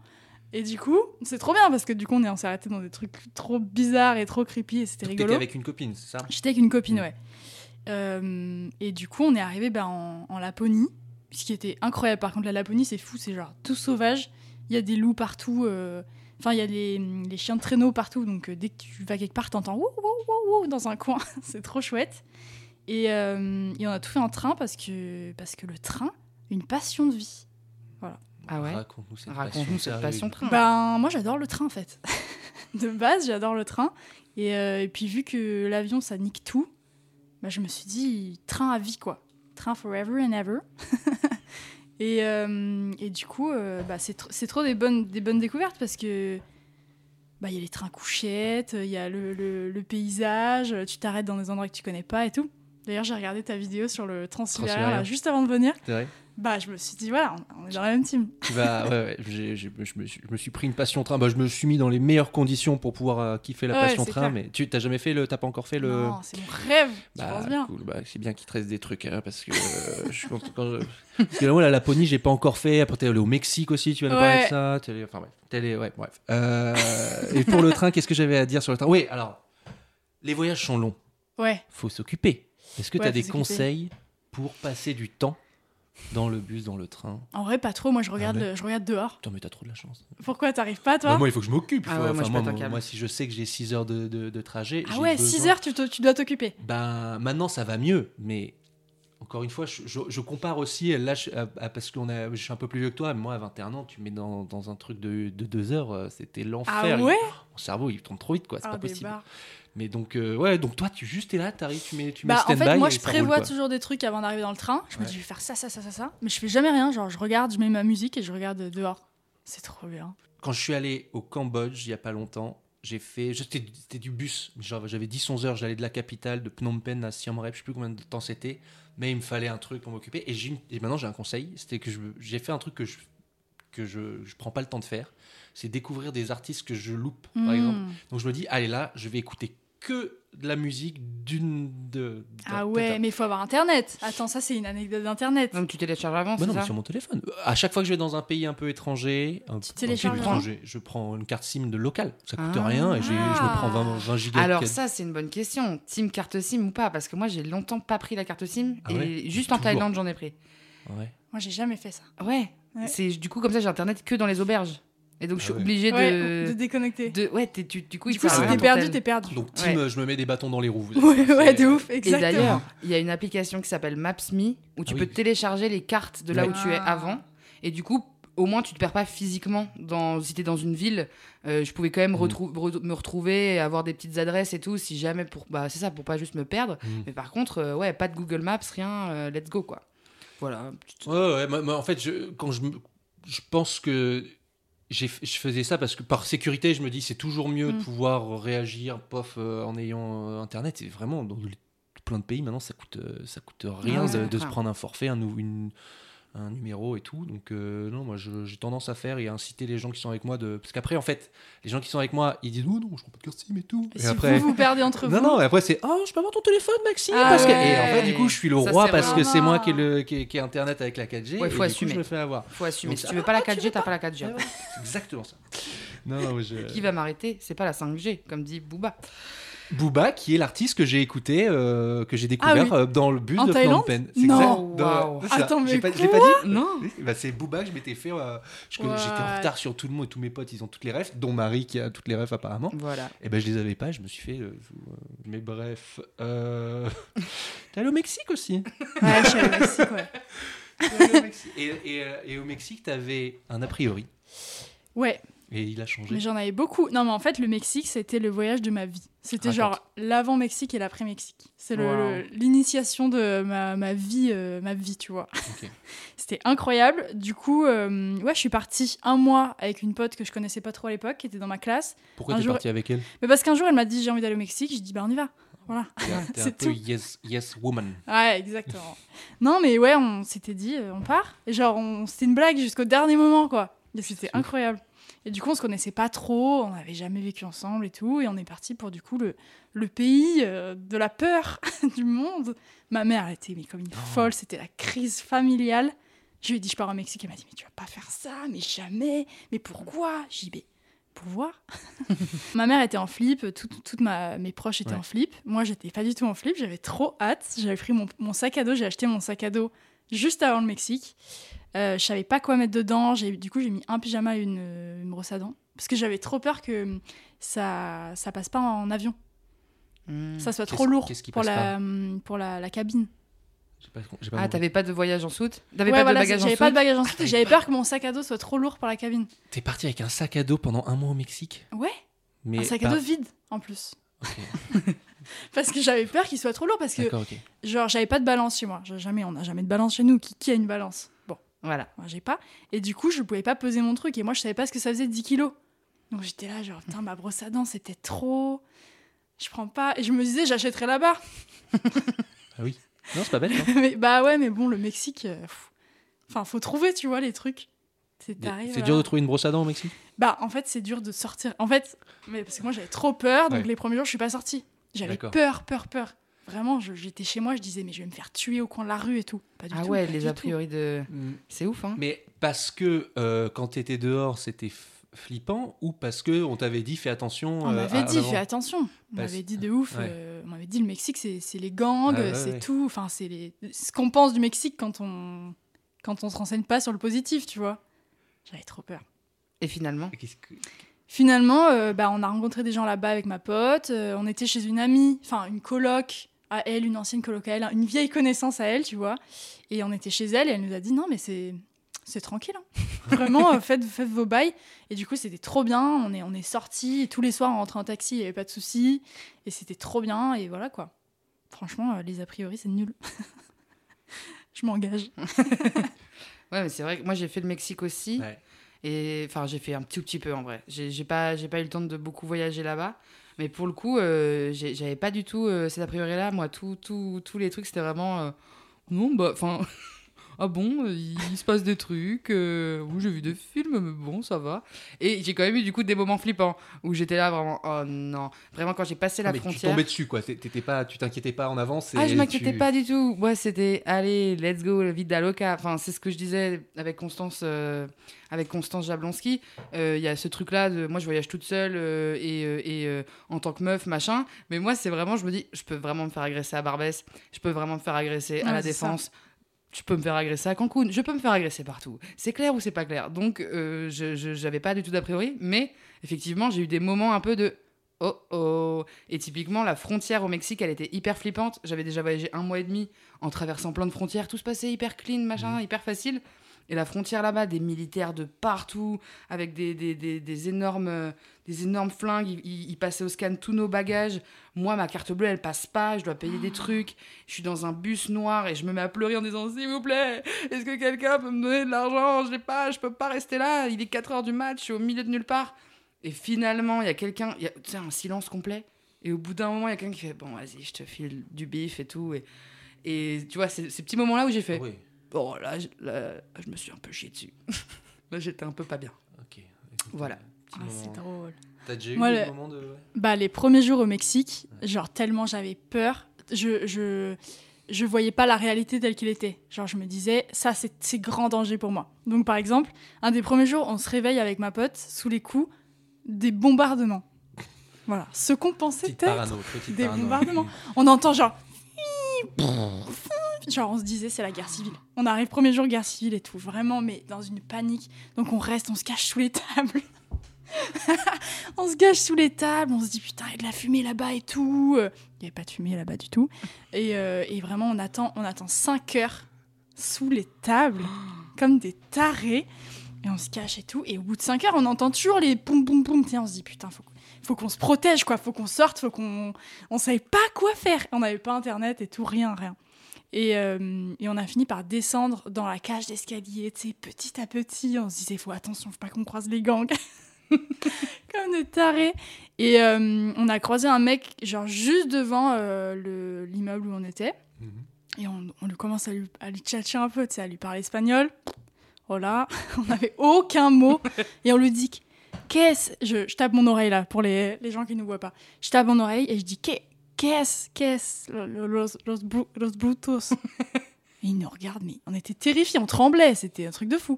Et du coup, c'est trop bien parce que du coup, on est- on s'est arrêté dans des trucs trop bizarres et trop creepy et c'était rigolo. T'étais avec une copine, c'est ça? J'étais avec une copine, Mm. ouais. Euh, et du coup, on est arrivé ben, en, en Laponie, ce qui était incroyable. Par contre, la Laponie, c'est fou, c'est genre tout sauvage. Il y a des loups partout. euh, Enfin, il y a les, les chiens de traîneau partout. Donc, euh, dès que tu vas quelque part, t'entends wouh, wouh, wouh, wouh dans un coin. (laughs) c'est trop chouette. Et, euh, et on a tout fait en train parce que, parce que le train, une passion de vie. Ah ouais Raconte-nous cette Raconte-nous cette sérieuse. passion train. Ben, moi, j'adore le train, en fait. (laughs) de base, j'adore le train. Et, euh, et puis, vu que l'avion, ça nique tout, bah, je me suis dit, train à vie, quoi. Train forever and ever. (laughs) et, euh, et du coup, euh, bah, c'est tr- c'est trop des bonnes, des bonnes découvertes parce que bah, il y a les trains couchettes, il y a le, le- le paysage, tu t'arrêtes dans des endroits que tu connais pas et tout. D'ailleurs, j'ai regardé ta vidéo sur le Transsibérien là, juste avant de venir. C'est vrai Bah, je me suis dit, voilà, on est dans la même team. Ouais, (laughs) je, me suis, je me suis pris une passion train. Bah, je me suis mis dans les meilleures conditions pour pouvoir euh, kiffer la Ouais, passion train. clair. Mais tu t'as jamais fait le, t'as pas encore fait le. Non, c'est mon rêve, Bah, bien. cool. Bah, c'est bien qu'il te reste des trucs, hein, parce que euh, je suis content quand je- Parce que moi, la Laponie, j'ai pas encore fait. Après, t'es allé au Mexique aussi, tu vas nous parler de ça. Allé- Enfin, bref. Allé- ouais, bref. Euh, et pour le train, qu'est-ce que j'avais à dire sur le train? Oui, alors, les voyages sont longs. Ouais. Faut s'occuper. Est-ce que Ouais, t'as faut des conseils pour passer du temps dans le bus, dans le train? En vrai, pas trop. Moi, je regarde, Ah ouais le- je regarde dehors. Putain, mais t'as trop de la chance. Pourquoi t'arrives pas, toi? Bah, moi, il faut que je m'occupe. Ah ouais, moi, enfin, moi, si je sais que j'ai 6 heures de, de- de trajet. Ah ouais, besoin- 6 heures, tu, te- tu dois t'occuper. Ben, maintenant, ça va mieux, mais encore une fois, je, je- je compare aussi, là, je- à- à- parce que je suis un peu plus vieux que toi, mais moi, à 21 ans, tu mets dans, dans un truc de, de 2 heures, euh, c'était l'enfer. Ah Il- ouais? Mon cerveau, il tourne trop vite, quoi, c'est Ah, pas possible. barres. Mais donc, euh, ouais, donc toi, tu juste es là, t'arrives, tu mets, tu mets Bah, en stand-by. fait, moi, je prévois toujours des trucs avant d'arriver dans le train. Je me dis, je vais faire ça, ça, ça, ça, ça. Mais je fais jamais rien. Genre, je regarde, je mets ma musique et je regarde dehors. C'est trop bien. Quand je suis allé au Cambodge, il y a pas longtemps, j'ai fait. C'était du bus. J'avais 10-11 heures, j'allais de la capitale, de Phnom Penh à Siem Reap, je sais plus combien de temps c'était, mais il me fallait un truc pour m'occuper. Et, et maintenant, j'ai un conseil c'était que j'ai fait un truc que je que je, je prends pas le temps de faire, c'est découvrir des artistes que je loupe, par Mm. exemple. Donc je me dis, allez là, je vais écouter que de la musique d'une de. Ah ouais, mais il faut avoir Internet. Attends, ça, c'est une anecdote d'Internet. Donc tu télécharges avant, Bah c'est non, mais ça sur mon téléphone. À chaque fois que je vais dans un pays un peu étranger, un, Tu télécharges étranger, je prends une carte SIM de local. Ça coûte Ah. rien et je me prends 20, 20 gigas. Alors ça, c'est une bonne question. Team carte SIM ou pas? Parce que moi, j'ai longtemps pas pris la carte SIM Ah et ouais? juste en. Thaïlande, j'en ai pris. Ouais. Moi, j'ai jamais fait ça. Ouais. Ouais. C'est du coup comme ça, j'ai internet que dans les auberges. Et donc je suis Ah ouais. obligée Ouais, de... de déconnecter. de- Ouais, t'es- tu- du coup, Du coup, si t'es perdu, t'es perdu. Donc, team, Ouais. je me mets des bâtons dans les roues. vous Ouais, ouais, c'est- de ouf, Et exactement. d'ailleurs, il y a une application qui s'appelle Maps.me où tu Ah peux oui. télécharger les cartes de là Ouais. où tu es Ah. avant. Et du coup, au moins, tu te perds pas physiquement. Dans, si t'es dans une ville, euh, je pouvais quand même Mhm. retrou- re- me retrouver et avoir des petites adresses et tout, si jamais pour. Bah, c'est ça, pour pas juste me perdre. Mhm. Mais par contre, euh, ouais, pas de Google Maps, rien, euh, let's go quoi. Voilà. Ouais, ouais, moi- moi, en fait, je, quand je, je pense que je faisais ça parce que par sécurité, je me dis c'est toujours mieux de Mm. pouvoir réagir, pof, euh, en ayant euh, Internet. Et vraiment, dans les- plein de pays, maintenant, ça coûte, euh, ça coûte rien ouais, de, se prendre un forfait, un, une- un numéro et tout. Donc, euh, non, moi, j'ai tendance à faire et à inciter les gens qui sont avec moi de. Parce qu'après, en fait, les gens qui sont avec moi, ils disent oh non, je prends pas de carte SIM et tout. Et Et, si après. vous vous perdez entre Non, vous. non, et après c'est Oh, je peux avoir ton téléphone, Maxime Ah parce que... ouais. Et en fait, du coup, je suis le Ça, roi parce que c'est moi qui ai, Non. le, qui, ai Internet avec la 4G. Ouais, et faut coup, assumer. je me fais avoir. Faut assumer. Donc si tu veux pas la Ah, tu 4G, veux t'as pas la 4G. Ouais, ouais, exactement ça. (laughs) Non, non, je... Qui va m'arrêter? C'est pas la 5G, comme dit Booba. Booba, qui est l'artiste que j'ai écouté, euh, que j'ai découvert Ah oui. euh, dans le bus En de Phnom Penh. C'est Non. ça. Attends, mais pas, je l'ai quoi pas dit Non bah, c'est Booba que je m'étais fait. euh, J'étais en retard sur tout le monde, tous mes potes, ils ont toutes les refs, dont Marie qui a toutes les refs apparemment. Voilà. Et ben je les avais pas, je me suis fait. euh, mais bref. (laughs) T'es allé au Mexique aussi Ouais, je suis allée au Mexique, ouais. (laughs) T'es allé au Mexique. et, et, et au Mexique, t'avais un a priori. Ouais, Et il a changé. mais j'en avais beaucoup. Non, mais en fait, le Mexique, c'était le voyage de ma vie. C'était genre l'avant-Mexique et l'après-Mexique. C'est Wow. l'initiation de ma, ma vie, euh, ma vie, tu vois. (laughs) C'était incroyable. Du coup, euh, ouais, je suis partie un mois avec une pote que je connaissais pas trop à l'époque, qui était dans ma classe. Pourquoi t'es jour- parti avec elle? Mais parce qu'un jour, elle m'a dit j'ai envie d'aller au Mexique. Je dis bah on y va. Voilà. (laughs) Un C'est peu tout. yes, yes woman. Ouais, exactement. non, mais ouais, on s'était dit, euh, on part. Et genre, on... c'était une blague jusqu'au dernier moment, quoi. C'était incroyable. Et du coup, on se connaissait pas trop, on n'avait jamais vécu ensemble et tout. Et on est parti pour, du coup, le, le pays euh, de la peur (laughs) du monde. Ma mère, elle était mais comme une folle, c'était la crise familiale. Je lui ai dit, je pars au Mexique. Elle m'a dit, mais tu vas pas faire ça, mais jamais. Mais pourquoi? Dit, mais pour voir. (laughs) ma mère était en flip, tout- toutes ma- mes proches étaient Ouais. en flip. Moi, j'étais pas du tout en flip, j'avais trop hâte. J'avais pris mon, mon sac à dos, j'ai acheté mon sac à dos juste avant le Mexique. Euh, je savais pas quoi mettre dedans. J'ai, du coup, j'ai mis un pyjama et une, euh, une brosse à dents. Parce que j'avais trop peur que ça, ça passe pas en avion. Hmm. Ça soit trop lourd qui pour, la, hum, pour la, la cabine. J'ai pas- j'ai pas Ah, t'avais pas de voyage en soute? T'avais Ouais, pas voilà, de bagage en j'avais soute pas de bagage en soute Ah, et j'avais peur que mon sac à dos soit trop lourd pour la cabine. T'es parti avec un sac à dos pendant un mois au Mexique? Ouais, mais un sac pas- à dos vide en plus. (laughs) Parce que j'avais peur qu'il soit trop lourd parce que D'accord, ok. genre j'avais pas de balance chez moi. J'ai Jamais, on n'a jamais de balance chez nous. Qui, qui a une balance? Voilà. moi j'ai pas. Et du coup je pouvais pas peser mon truc et moi je savais pas ce que ça faisait 10 kilos. Donc j'étais là genre putain ma brosse à dents c'était trop. Je prends pas et je me disais j'achèterai là-bas. (laughs) Ah oui. Non, c'est pas bête. hein. (laughs) mais, bah ouais mais bon le Mexique, euh, pff. enfin faut trouver tu vois les trucs. C'est t'arrives, C'est là. dur de trouver une brosse à dents au Mexique? Bah, en fait, c'est dur de sortir. En fait, mais parce que moi, j'avais trop peur, donc Ouais. les premiers jours, je suis pas sortie. J'avais peur, peur, peur. Vraiment, j'étais chez moi, je disais, mais je vais me faire tuer au coin de la rue et tout. Pas du Ah tout. ouais, pas les du a tout. priori de. C'est ouf, hein Mais parce que euh, quand t'étais dehors, c'était flippant ou parce que on t'avait dit fais attention On euh, m'avait dit, fais attention. On Parce- m'avait dit de ouf. Ouais. euh, on m'avait dit, le Mexique, c'est c'est les gangs, Ah ouais, c'est ouais. tout. Enfin, c'est les... ce qu'on pense du Mexique quand on quand on se renseigne pas sur le positif, tu vois. J'avais trop peur. Et finalement? Que- Finalement, euh, bah, on a rencontré des gens là-bas avec ma pote. euh, on était chez une amie, enfin une coloc à elle, une ancienne coloc à elle, une vieille connaissance à elle, tu vois. Et on était chez elle et elle nous a dit non, mais c'est c'est tranquille. hein. (laughs) Vraiment, euh, faites, faites vos bails. Et du coup, c'était trop bien. On est, on est sortis. Tous les soirs, on rentrait en taxi, il n'y avait pas de soucis. Et c'était trop bien. Et voilà quoi. Franchement, euh, les a priori, c'est nul. (laughs) Je m'engage. (laughs) Ouais, mais c'est vrai que moi j'ai fait le Mexique aussi. Ouais. Et enfin, j'ai fait un tout petit peu en vrai. J'ai j'ai pas, j'ai pas eu le temps de beaucoup voyager là-bas. Mais pour le coup, euh, j'avais pas du tout euh, cet a priori-là. Moi, tout, tout- tous les trucs, c'était vraiment. euh, non, bah, enfin. (laughs) ah bon, euh, il, il se passe des trucs. euh, oui, j'ai vu des films, mais bon, ça va. Et j'ai quand même eu du coup des moments flippants où j'étais là vraiment. Oh non. Vraiment, quand j'ai passé la Ah, mais tu frontière. tombais dessus quoi. T'é- T'étais pas, tu t'inquiétais pas en avance. Ah, et je m'inquiétais tu- pas du tout. Moi, c'était allez, let's go, la vie d'Aloca. Enfin, c'est ce que je disais avec Constance, euh, avec Constance Jablonski. Euh, Il y a ce truc-là de moi, je voyage toute seule euh, et, euh, et euh, en tant que meuf, machin. Mais moi, c'est vraiment, je me dis, je peux vraiment me faire agresser à Barbès. Je peux vraiment me faire agresser à Ouais, la ça. Je peux me faire agresser à Cancun. Je peux me faire agresser partout. C'est clair ou c'est pas clair? Donc, euh, je j'avais pas du tout d'a priori. Mais effectivement, j'ai eu des moments un peu de Oh oh Et typiquement, la frontière au Mexique, elle était hyper flippante. J'avais déjà voyagé un mois et demi en traversant plein de frontières. Tout se passait hyper clean, machin, hyper facile. Et la frontière là-bas, des militaires de partout, avec des, des, des, des énormes, euh, des énormes flingues. Ils, ils- ils passaient au scan tous nos bagages. Moi, ma carte bleue, elle passe pas. Je dois payer des trucs. Je suis dans un bus noir et je me mets à pleurer en disant S'il vous plaît, est-ce que quelqu'un peut me donner de l'argent? Je l'ai pas, je peux pas rester là. Il est 4 heures du match, je suis au milieu de nulle part. Et finalement, il y a quelqu'un, il y a tu sais, un silence complet. Et au bout d'un moment, il y a quelqu'un qui fait Bon, vas-y, je te file du bif et tout. Et, et tu vois, c'est ces petits moments-là où j'ai fait Ah oui. Bon, là, je- là, je me suis un peu chié dessus. (laughs) là, j'étais un peu pas bien. Ok. Écoute, Voilà. Ah, moment. c'est drôle. T'as déjà eu Moi, des le- moments de. ouais Bah, les premiers jours au Mexique, genre tellement j'avais peur, je, je, je voyais pas la réalité telle qu'il était. Genre, je me disais, ça, c'est c'est grand danger pour moi. Donc, par exemple, un des premiers jours, on se réveille avec ma pote sous les coups des bombardements. Voilà. Ce qu'on pensait Petite être parano, petite des parano. bombardements. On entend genre. (laughs) Genre, on se disait, c'est la guerre civile. On arrive premier jour, guerre civile et tout. Vraiment, mais dans une panique. Donc, on reste, on se cache sous les tables. (laughs) on se cache sous les tables, on se dit, putain, il y a de la fumée là-bas et tout. Euh, Il n'y avait pas de fumée là-bas du tout. Et, euh, et vraiment, on attend, on attend 5 heures sous les tables, comme des tarés. Et on se cache et tout. Et au bout de 5 heures, on entend toujours les poum poum poum. On se dit, putain, faut, faut qu'on se protège, quoi. Faut qu'on sorte, faut qu'on. On savait pas quoi faire. On n'avait pas internet et tout, rien, rien. Et, euh, et on a fini par descendre dans la cage d'escalier, tu sais, petit à petit. On se disait, faut attention, faut pas qu'on croise les gangs. (laughs) Comme des tarés. Et euh, on a croisé un mec, genre juste devant euh, le- l'immeuble où on était. Mhm. Et on, on lui commence à lui, à lui tchatcher un peu, tu sais, à lui parler espagnol. Oh là, (laughs) on n'avait aucun mot. Et on lui dit Qu'est-ce? Je, je tape mon oreille là, pour les, les gens qui ne voient pas. Je tape mon oreille et je dis Qu'est- Qu'est-ce Qu'est-ce lo- lo- Los, los, bru- los brutos. (laughs) et il nous regarde, mais on était terrifiés, on tremblait, c'était un truc de fou.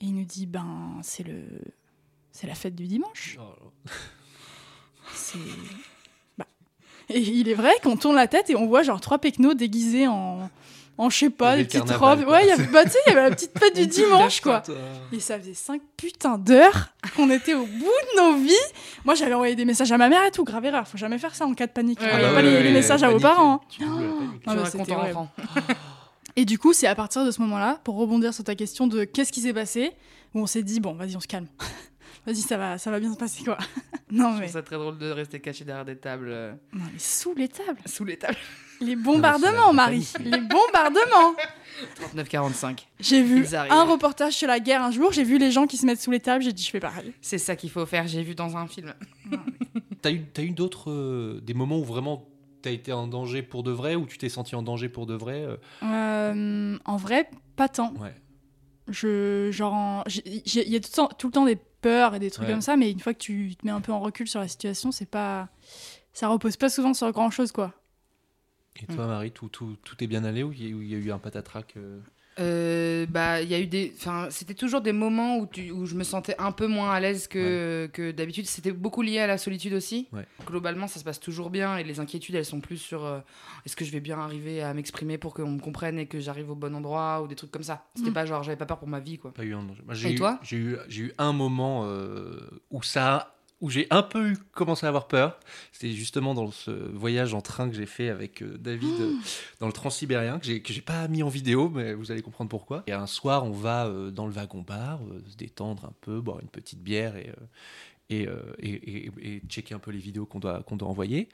Et il nous dit Ben, c'est le. C'est la fête du dimanche. Oh. (laughs) C'est. Bah. Et il est vrai qu'on tourne la tête et on voit genre trois pecnos déguisés en, en je sais pas, des petites robes. Ouais, il y avait, bah, tu sais, il y avait la petite fête du (laughs) dimanche, quoi. Et ça faisait 5 putains d'heures qu'on était au bout de nos vies. Moi, j'avais envoyé des messages à ma mère et tout, grave erreur. Faut jamais faire ça en cas de panique. Ouais, Envoyez ouais, pas ouais, les, ouais, les ouais, messages à vos parents. hein. tu Ah, bah. (laughs) Et du coup, c'est à partir de ce moment-là, pour rebondir sur ta question de qu'est-ce qui s'est passé, où on s'est dit, bon, vas-y, on se calme. Vas-y, ça va, ça va bien se passer, quoi. (laughs) non, Je mais... trouve ça très drôle de rester caché derrière des tables, euh, non, mais sous les tables. sous les tables. Les bombardements, Marie. Les bombardements. (laughs) 39-45. J'ai vu un reportage sur la guerre un jour, j'ai vu les gens qui se mettent sous les tables, j'ai dit, je fais pareil. C'est ça qu'il faut faire, j'ai vu dans un film. (laughs) T'as eu, t'as eu d'autres. euh, des moments où vraiment t'as été en danger pour de vrai, ou tu t'es senti en danger pour de vrai euh, Euh, en vrai, pas tant. Ouais. Je, genre, il y a tout le, temps, tout le temps des peurs et des trucs Ouais. comme ça, mais une fois que tu te mets un peu en recul sur la situation, c'est pas, ça repose pas souvent sur grand chose, quoi. Et toi, Marie, tout, tout, tout est bien allé ou il y, a- ou il y a eu un patatrac euh Euh, bah, il y a eu des. Enfin, c'était toujours des moments où, tu, où je me sentais un peu moins à l'aise que, que d'habitude. C'était beaucoup lié à la solitude aussi. Ouais. Globalement, ça se passe toujours bien et les inquiétudes, elles sont plus sur euh, est-ce que je vais bien arriver à m'exprimer pour qu'on me comprenne et que j'arrive au bon endroit ou des trucs comme ça. C'était Mm. pas genre, j'avais pas peur pour ma vie, quoi. Pas eu un danger. Moi, j'ai Et eu- toi? J'ai eu, j'ai eu un moment euh, où ça, où j'ai un peu eu- commencé à avoir peur. C'était justement dans ce voyage en train que j'ai fait avec euh, David euh, dans le Transsibérien que j'ai que j'ai pas mis en vidéo, mais vous allez comprendre pourquoi. Et un soir, on va euh, dans le wagon-bar, se détendre un peu, boire une petite bière et et, euh, et, checker un peu les vidéos qu'on doit, qu'on doit envoyer.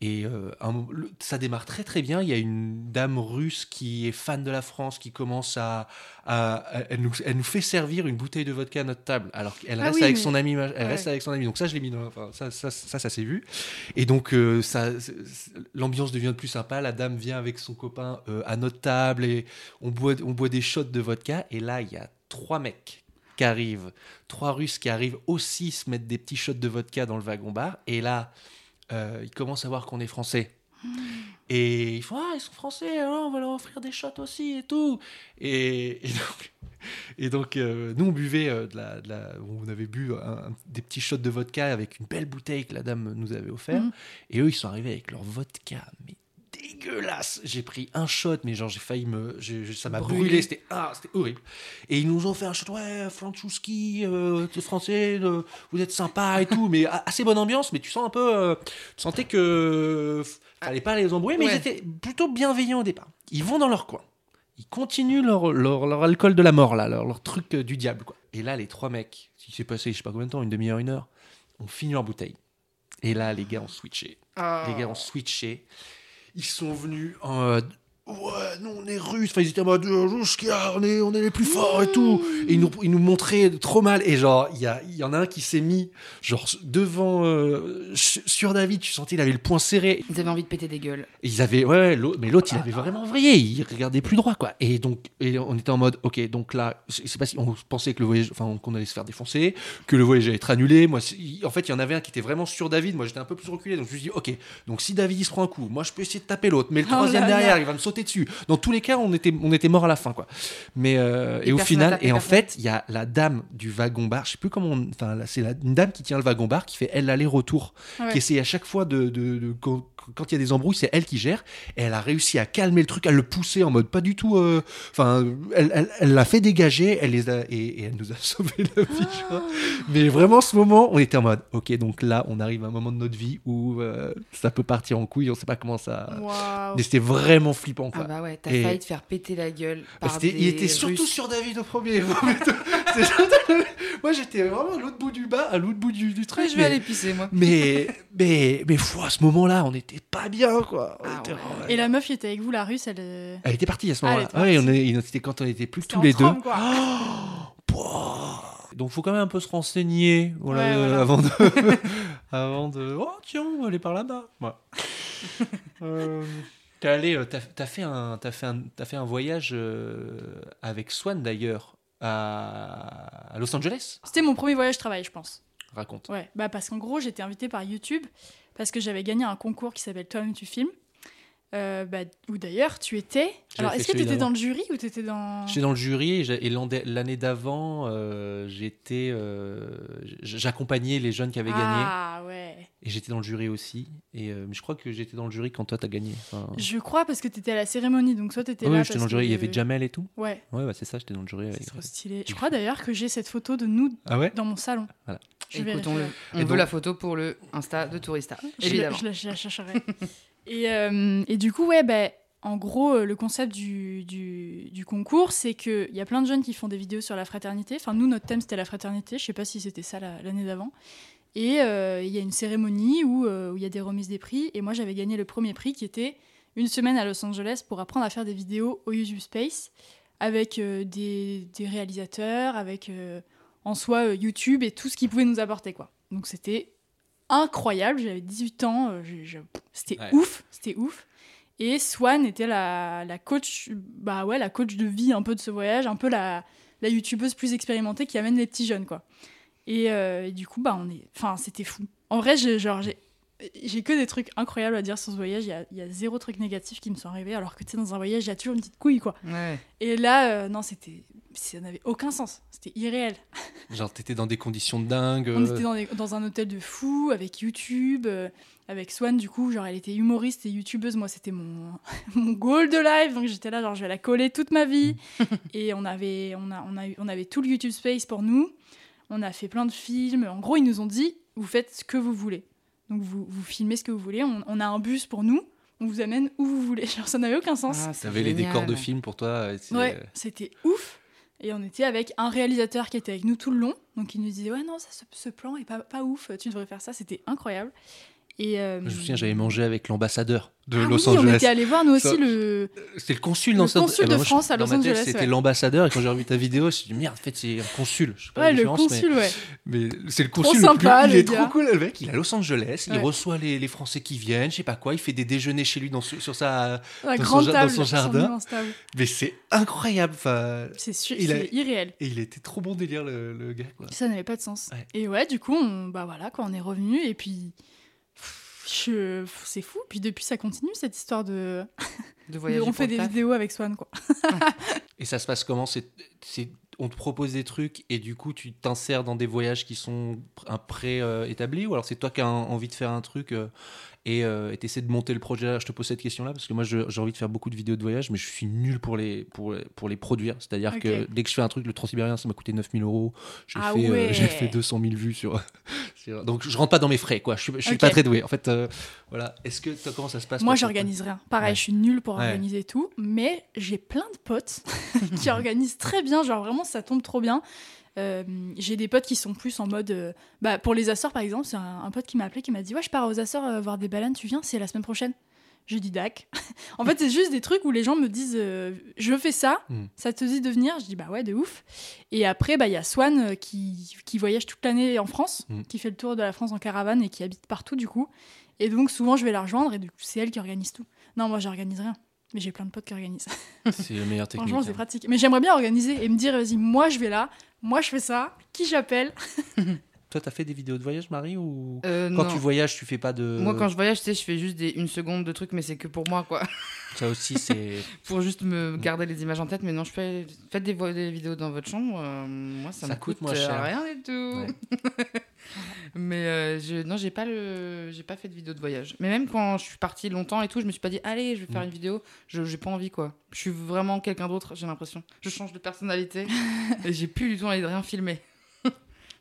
Et euh, un mo- le- ça démarre très très bien. Il y a une dame russe qui est fan de la France qui commence à. à- à- elle, nous, elle nous fait servir une bouteille de vodka à notre table. Alors qu'elle Ah reste oui, avec mais- son ami. Elle Ouais. reste avec son ami. Donc ça, je l'ai mis dans. Enfin, ça, ça, ça, ça, s'est vu. Et donc, euh, ça, l'ambiance devient de plus sympa. La dame vient avec son copain euh, à notre table et on boit, on boit des shots de vodka. Et là, il y a trois mecs qui arrivent, trois Russes qui arrivent aussi se mettre des petits shots de vodka dans le wagon-bar. Et là, euh, ils commencent à voir qu'on est français. Et ils font Ah, ils sont français, alors on va leur offrir des shots aussi et tout. Et, et donc, et donc, euh, nous, on buvait euh, de la, de la- On avait bu un- des petits shots de vodka avec une belle bouteille que la dame nous avait offert. Mhm. Et eux, ils sont arrivés avec leur vodka, mais dégueulasse. J'ai pris un shot, mais genre, j'ai failli me. ça m'a brûlé, c'était ah, c'était horrible. Et ils nous ont fait un shot, ouais, Franchouski, euh, français, euh, vous êtes sympa et tout, mais assez bonne ambiance, mais tu sens un peu. euh, tu sentais que. Fallait pas les embrouiller, mais Ouais. ils étaient plutôt bienveillants au départ. Ils vont dans leur coin. Ils continuent leur, leur, leur alcool de la mort, là, leur, leur truc euh, du diable. Quoi. Et là, les trois mecs, qui s'est passé, je sais pas combien de temps, une demi-heure, une heure, ont fini leur bouteille. Et là, les gars ont switché. Ah. Les gars ont switché. Ils sont venus en mode Ouais, nous on est russes. Enfin, ils étaient en mode Euh, on est, on est les plus forts et tout. Et ils nous, ils nous montraient trop mal. Et genre, il y, a- y en a un qui s'est mis, genre, devant, euh, sur David, tu sentais, il avait le poing serré. Ils avaient envie de péter des gueules. Et Ils avaient, ouais, mais l'autre, il avait vraiment vrillé, il regardait plus droit, quoi. Et donc, et on était en mode, ok, donc là, c'est pas si on pensait que le voyage, enfin, qu'on allait se faire défoncer, que le voyage allait être annulé. Moi, en fait, il y en avait un qui était vraiment sur David. Moi, j'étais un peu plus reculé, donc je me suis dit, ok, donc si David il se prend un coup, moi, je peux essayer de taper l'autre, mais le Oh troisième derrière, il va me sauter dessus. Dans tous les cas, on était, on était mort à la fin, quoi. Mais euh, et, Et au final, et en personne. fait, il y a la dame du wagon bar, je sais plus comment, enfin, c'est la- une dame qui tient le wagon bar qui fait elle l'aller-retour Ouais. qui essaie à chaque fois de, de- de- quand quand il y a des embrouilles, c'est elle qui gère. Et elle a réussi à calmer le truc, à le pousser en mode pas du tout. euh, Enfin, elle, l'a fait dégager, elle les a, et, et elle nous a (laughs) sauvé la vie. Mais vraiment, ce moment, on était en mode, ok, donc là, on arrive à un moment de notre vie où euh, ça peut partir en couille, on sait pas comment ça. Mais c'était vraiment flippant, quoi. Ah bah ouais, t'as Et- failli te faire péter la gueule. Par c'était- des il était surtout Russes. sur David au premier. (laughs) (laughs) Moi, j'étais vraiment à l'autre bout du bas, à l'autre bout du, du truc. Ouais, je vais mais- aller pisser, moi. mais, (laughs) mais, mais, fou, à ce moment-là, on n'était pas bien, quoi. Ah était ouais. vraiment- Et la meuf qui était avec vous, la russe, elle. euh, Elle était partie à ce Ah, moment-là. était ouais, on est, quand on était plus tous les deux. quoi. (gasps) Donc, faut quand même un peu se renseigner voilà, Ouais, euh, voilà. avant de, (laughs) avant de. Oh tiens, on va aller par là-bas. Ouais. Euh, euh, t'as, fait un, t'as fait un, t'as fait un voyage euh, avec Swan d'ailleurs à, à Los Angeles. C'était mon premier voyage travail, je pense. Raconte. Ouais, bah parce qu'en gros, j'étais invitée par YouTube parce que j'avais gagné un concours qui s'appelle Toi-même tu filmes. Euh, bah, où d'ailleurs tu étais. Alors, est-ce que tu étais dans le jury ou tu étais dans. J'étais dans le jury et l'année d'avant, euh, j'étais, euh, j'accompagnais les jeunes qui avaient gagné Ah ouais. et j'étais dans le jury aussi. Et euh, mais je crois que j'étais dans le jury quand toi t'as gagné. Enfin, Je crois parce que tu étais à la cérémonie, donc soit tu étais oui, là. j'étais dans le jury. Il y avait Jamel et tout. Ouais, Ouais, bah, c'est ça. J'étais dans le jury avec. c'est trop stylé. Je crois d'ailleurs que j'ai cette photo de nous Ah ouais? dans mon salon. Voilà. Je Écoute, on, Et veut donc- la photo pour le Insta de Tourista, Je, évidemment. je la chercherai. (laughs) et, euh, et du coup, ouais, ben, en gros, euh, le concept du, concours, c'est qu'il y a plein de jeunes qui font des vidéos sur la fraternité. Enfin, nous, notre thème, c'était la fraternité. Je sais pas si c'était ça la- l'année d'avant. Et euh, il y a une cérémonie où il y a des remises des prix. Et moi, j'avais gagné le premier prix qui était une semaine à Los Angeles pour apprendre à faire des vidéos au YouTube Space avec des, réalisateurs, avec en soi YouTube et tout ce qu'ils pouvaient nous apporter. Donc c'était incroyable. J'avais 18 ans. euh, je- je- C'était Ouais. ouf. C'était ouf. Et Swan était la, la coach, bah ouais, la coach de vie un peu de ce voyage, un peu la, la youtubeuse plus expérimentée qui amène les petits jeunes, quoi. Et, euh, et du coup, bah on est, enfin, c'était fou. En vrai, j'ai, genre, j'ai, j'ai que des trucs incroyables à dire sur ce voyage. Il y a, il y a zéro truc négatif qui me sont arrivés, alors que tu sais, dans un voyage, il y a toujours une petite couille, quoi. Ouais. Et là, euh, non, c'était, ça n'avait aucun sens. C'était irréel. (laughs) Genre t'étais dans des conditions de dingue. On euh, était dans, des- dans un hôtel de fou avec YouTube, euh, avec Swan du coup, genre elle était humoriste et youtubeuse, moi c'était mon, (laughs) mon goal de live, donc j'étais là genre je vais la coller toute ma vie. (laughs) et on avait, on, a, on, a eu- on avait tout le YouTube Space pour nous, on a fait plein de films, en gros ils nous ont dit vous faites ce que vous voulez. Donc vous, vous filmez ce que vous voulez, on, on a un bus pour nous, on vous amène où vous voulez. (laughs) Genre ça n'avait aucun sens. Ah, T'avais les décors de films pour toi. Ouais, c'était ouf. Et on était avec un réalisateur qui était avec nous tout le long. Donc il nous disait Ouais, non, ça, ce, ce plan est pas, pas ouf, tu devrais faire ça. C'était incroyable. Et, euh, Je me souviens, j'avais mangé avec l'ambassadeur de ah Los oui, on Angeles. était allé voir nous aussi Ça- le. C'était le consul Le dans cette- consul ben, de je- France à Los Angeles, C'était ouais. l'ambassadeur et quand j'ai revu ta vidéo, je me suis dit merde, en fait c'est un consul. Je sais pas Ouais, la le différence, mais- consul, ouais. Mais c'est le Trop consul sympa, le plus... Il est gars. trop cool, le mec. Il est à Los Angeles, il reçoit les, les Français qui viennent, je sais pas quoi. Il fait des déjeuners chez lui dans, sur sa. Dans son table, dans son jardin. Mais c'est incroyable. Enfin, C'est irréel. et il était trop bon délire le, le gars. Quoi. Ça n'avait pas de sens. Et ouais, du coup, on, bah voilà, quoi, on est revenu et puis. Je- C'est fou. Puis depuis, ça continue cette histoire de. De de- (laughs) voyager on fait des vidéos avec Swan, quoi. Et ça se passe comment? C'est, c'est, On te propose des trucs et du coup tu t'insères dans des voyages qui sont un pré-établis ou alors c'est toi qui as envie de faire un truc euh, et euh, de monter le projet Je te pose cette question-là parce que moi j'ai envie de faire beaucoup de vidéos de voyage mais je suis nul pour les, pour, pour les produire. C'est-à-dire que dès que je fais un truc, le Transsibérien ça m'a coûté 9000 euros. J'ai, Ah fait, euh, ouais. fait 200 000 vues sur, (laughs) sur- Donc je rentre pas dans mes frais quoi. Je suis, je suis pas très doué. En fait, euh, voilà. Est-ce que comment ça se passe Moi, j'organise rien. Pareil, Ouais. je suis nulle pour Ouais. organiser tout, mais j'ai plein de potes (laughs) qui (laughs) organisent très bien. Genre, vraiment, ça tombe trop bien. Euh, j'ai des potes qui sont plus en mode. euh, bah, pour les Açores, par exemple, c'est un, un pote qui m'a appelé qui m'a dit Ouais, je pars aux Açores euh, voir des baleines, tu viens, c'est la semaine prochaine. J'ai dit Dac. (laughs) en fait, c'est juste des trucs où les gens me disent euh, Je fais ça, Hmm. ça te dit de venir? Je dis Bah ouais, de ouf. Et après, bah, il y a Swan qui, qui voyage toute l'année en France, Hmm. qui fait le tour de la France en caravane et qui habite partout, du coup. Et donc, souvent, je vais la rejoindre et du coup, c'est elle qui organise tout. Non, moi, j'organise rien. Mais j'ai plein de potes qui organisent. C'est la meilleure (laughs) technique. Franchement, c'est hein. pratique. Mais j'aimerais bien organiser et me dire, vas-y, moi, je vais là, moi, je fais ça, qui j'appelle? (laughs) Toi, t'as fait des vidéos de voyage, Marie ou Euh, quand non. tu voyages, tu fais pas de. Moi, quand je voyage, tu sais, je fais juste des une seconde de trucs, mais c'est que pour moi, quoi. (laughs) Ça aussi, c'est. (laughs) pour juste me garder les images en tête. Mais non, je fais faites des, vo- des vidéos dans votre chambre. euh, moi, ça, Ça me coûte coûte, moins euh, cher. rien du tout. Ouais. (laughs) mais euh, je, non, j'ai pas le, j'ai pas fait de vidéo de voyage. Mais même quand je suis partie longtemps et tout, je me suis pas dit, allez, je vais faire Mm. une vidéo. Je, j'ai pas envie, quoi. Je suis vraiment quelqu'un d'autre. J'ai l'impression. Je change de personnalité et j'ai plus du tout envie de rien filmer.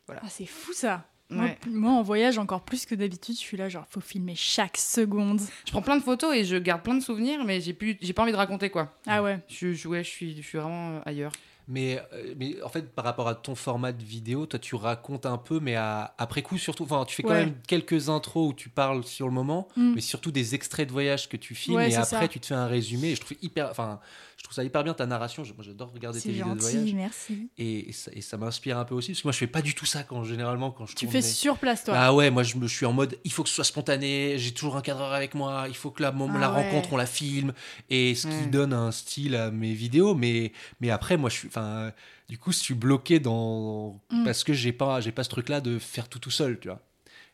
Ah, c'est fou ça. Moi, Ouais. moi, en voyage, encore plus que d'habitude, je suis là, genre, faut filmer chaque seconde. Je prends plein de photos et je garde plein de souvenirs, mais j'ai plus, j'ai pas envie de raconter, quoi. Ah ouais. Je, je- ouais, je suis, je suis vraiment euh, ailleurs. Mais, euh, mais en fait, par rapport à ton format de vidéo, toi, tu racontes un peu, mais à- après coup, surtout. Enfin, tu fais quand Ouais. même quelques intros où tu parles sur le moment, Mm. mais surtout des extraits de voyage que tu filmes, Ouais, et après, ça. tu te fais un résumé. Et je trouve hyper. Enfin, je trouve ça hyper bien ta narration. Je- Moi, j'adore regarder tes vidéos de voyage. merci. Et, et ça, m'inspire un peu aussi, parce que moi, je fais pas du tout ça quand généralement quand je Tu fais mes- sur place, toi. Ah ouais, moi je, me, je suis en mode il faut que ce soit spontané, j'ai toujours un cadreur avec moi, il faut que la, Ah la ouais. rencontre on la filme et ce qui donne un style à mes vidéos mais mais après moi je suis enfin du coup je suis bloqué dans Mm. parce que j'ai pas j'ai pas ce truc là de faire tout tout seul, tu vois.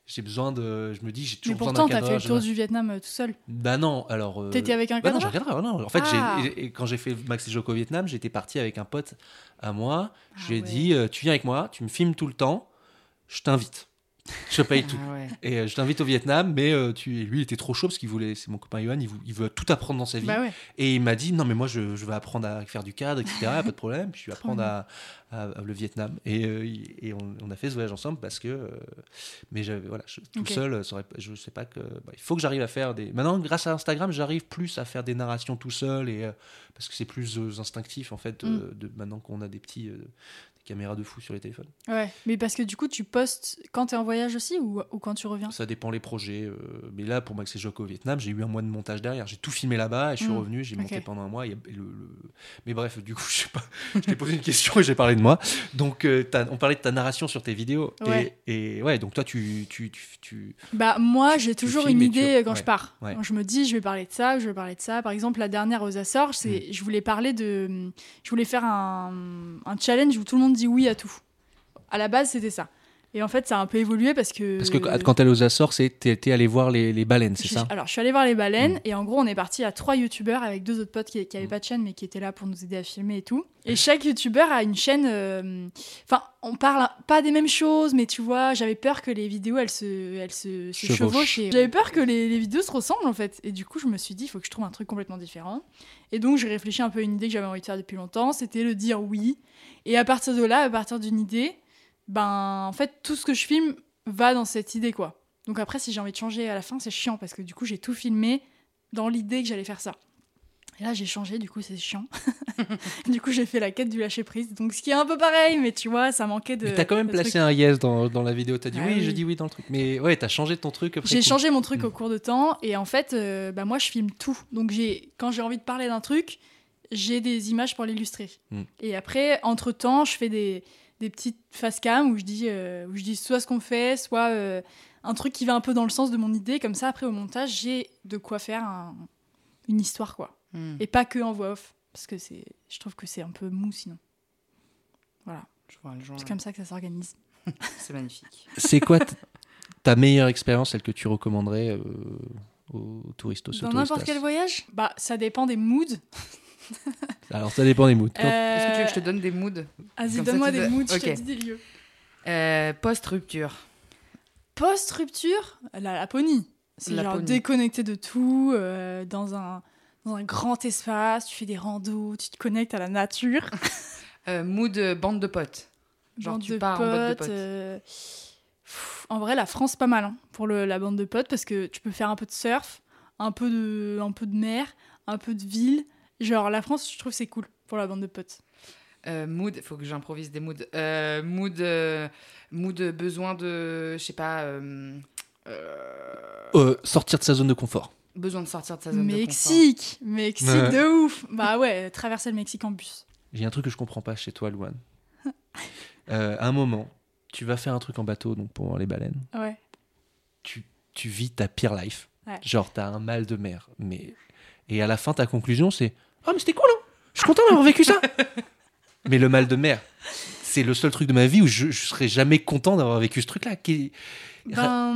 J'ai besoin de. Je me dis, j'ai Mais toujours besoin pourtant, d'un t'as fait le tour du Vietnam euh, tout seul. Bah non, alors. euh, T'étais avec un bah non, j'ai non. En fait, Ah. quand j'ai fait Max et Joko au Vietnam, j'étais parti avec un pote à moi. Je lui ai Ah ouais. dit, euh, tu viens avec moi, tu me filmes tout le temps, je t'invite. Je paye tout. Ah ouais. Et euh, je t'invite au Vietnam, mais euh, tu... lui, il était trop chaud parce qu'il voulait, c'est mon copain Yohan, il, vou- il veut tout apprendre dans sa vie. Bah ouais. Et il m'a dit, non, mais moi, je, je vais apprendre à faire du cadre, etc. pas de problème. Puis je vais apprendre à, à- à le Vietnam. Et, euh, et on, on a fait ce voyage ensemble parce que. mais voilà, je- tout seul, ça aurait je sais pas que. bah, il faut que j'arrive à faire des. Maintenant, grâce à Instagram, j'arrive plus à faire des narrations tout seul. Et, parce que c'est plus instinctif, en fait, Mm. de, maintenant qu'on a des petits. Caméras de fou sur les téléphones. Ouais. Mais parce que du coup, tu postes quand t'es en voyage aussi ou, ou quand tu reviens? Ça dépend les projets. euh, mais là, pour Max et Joko au Vietnam, j'ai eu un mois de montage derrière. J'ai tout filmé là-bas et je suis Mm. revenu. J'ai monté pendant un mois. et le- le- Mais bref, du coup, (laughs) je sais pas. Je t'ai posé une question et j'ai parlé de moi. Donc, euh, on parlait de ta narration sur tes vidéos. Ouais. Et, et ouais, donc toi, tu. tu, tu, tu- Bah moi j'ai toujours une tu- idée quand ouais. je pars. Ouais. Je me dis je vais parler de ça, je vais parler de ça. Par exemple la dernière aux Açores, c'est Mm. je voulais parler de je voulais faire un, un challenge où tout le monde dit oui à tout. À la base c'était ça. Et en fait ça a un peu évolué parce que Parce que quand t'es aux Açores, t'es allé voir les, les baleines, c'est ça Alors je suis allée voir les baleines Mm. et en gros on est parti à trois youtubeurs avec deux autres potes qui, qui avaient Mm. pas de chaîne mais qui étaient là pour nous aider à filmer et tout. Et chaque youtubeur a une chaîne. euh, Enfin on parle pas des mêmes choses mais tu vois j'avais peur que les vidéos elles se elles se, se Chevauchent. j'avais peur que les, les vidéos se ressemblent en fait. Et du coup je me suis dit il faut que je trouve un truc complètement différent. Et donc j'ai réfléchi un peu à une idée que j'avais envie de faire depuis longtemps, c'était le dire oui. Et à partir de là, à partir d'une idée, ben en fait tout ce que je filme va dans cette idée quoi. Donc après si j'ai envie de changer à la fin, c'est chiant parce que du coup j'ai tout filmé dans l'idée que j'allais faire ça. Et là j'ai changé, du coup c'est chiant. (laughs) du coup j'ai fait la quête du lâcher prise. Donc ce qui est un peu pareil, mais tu vois, ça manquait de. Mais t'as quand même placé un yes dans, dans la vidéo. T'as dit Ah oui, oui. je dis oui dans le truc. Mais ouais, t'as changé ton truc après. J'ai changé mon truc Mm. au cours de temps et en fait, euh, bah moi je filme tout. Donc j'ai, quand j'ai envie de parler d'un truc, j'ai des images pour l'illustrer. Mm. Et après, entre temps, je fais des, des petites face cam où je dis, euh, où je dis soit ce qu'on fait, soit euh, un truc qui va un peu dans le sens de mon idée. Comme ça, après au montage, j'ai de quoi faire un- une histoire quoi. Hmm. Et pas que en voix off, parce que c'est, je trouve que c'est un peu mou sinon. Voilà, Je vois le genre. c'est comme ça que ça s'organise. (laughs) C'est magnifique. C'est quoi t- ta meilleure expérience, celle que tu recommanderais euh, aux touristes Dans n'importe quel voyage, bah ça dépend des moods. (laughs) Alors ça dépend des moods. Quand- Est-ce que tu veux que je te Euh, donne des moods? Vas-y, donne-moi des moods, (laughs) je te dis des lieux. Euh, Post-rupture. Post-rupture, la Laponie. C'est genre déconnecté de tout, euh, dans, un, dans un grand espace, tu fais des randos, tu te connectes à la nature. (laughs) Euh, mood euh, bande de potes. Genre, Bande tu de pars en bande de potes, potes. euh, pff, En vrai, la France, pas mal hein, pour le- la bande de potes, parce que tu peux faire un peu de surf, un peu de, un peu de mer, un peu de ville. Genre, la France, je trouve c'est cool pour la bande de potes. Euh, mood, faut que j'improvise des moods. Euh, mood, euh, mood besoin de, je sais pas, euh, euh, Euh, sortir de sa zone de confort. Besoin de sortir de sa zone Mexique Mexique Ouais. de ouf Bah ouais, traverser le Mexique en bus. J'ai un truc que je comprends pas chez toi, Louane. (laughs) Euh, à un moment, tu vas faire un truc en bateau, donc pour les baleines. Ouais. Tu, tu vis ta pire life. Ouais. Genre, t'as un mal de mer. Mais... Et à la fin, ta conclusion, c'est Oh, mais c'était cool, hein Je suis content d'avoir vécu ça (laughs) Mais le mal de mer, c'est le seul truc de ma vie où je, je serais jamais content d'avoir vécu ce truc-là. Qui... Ben,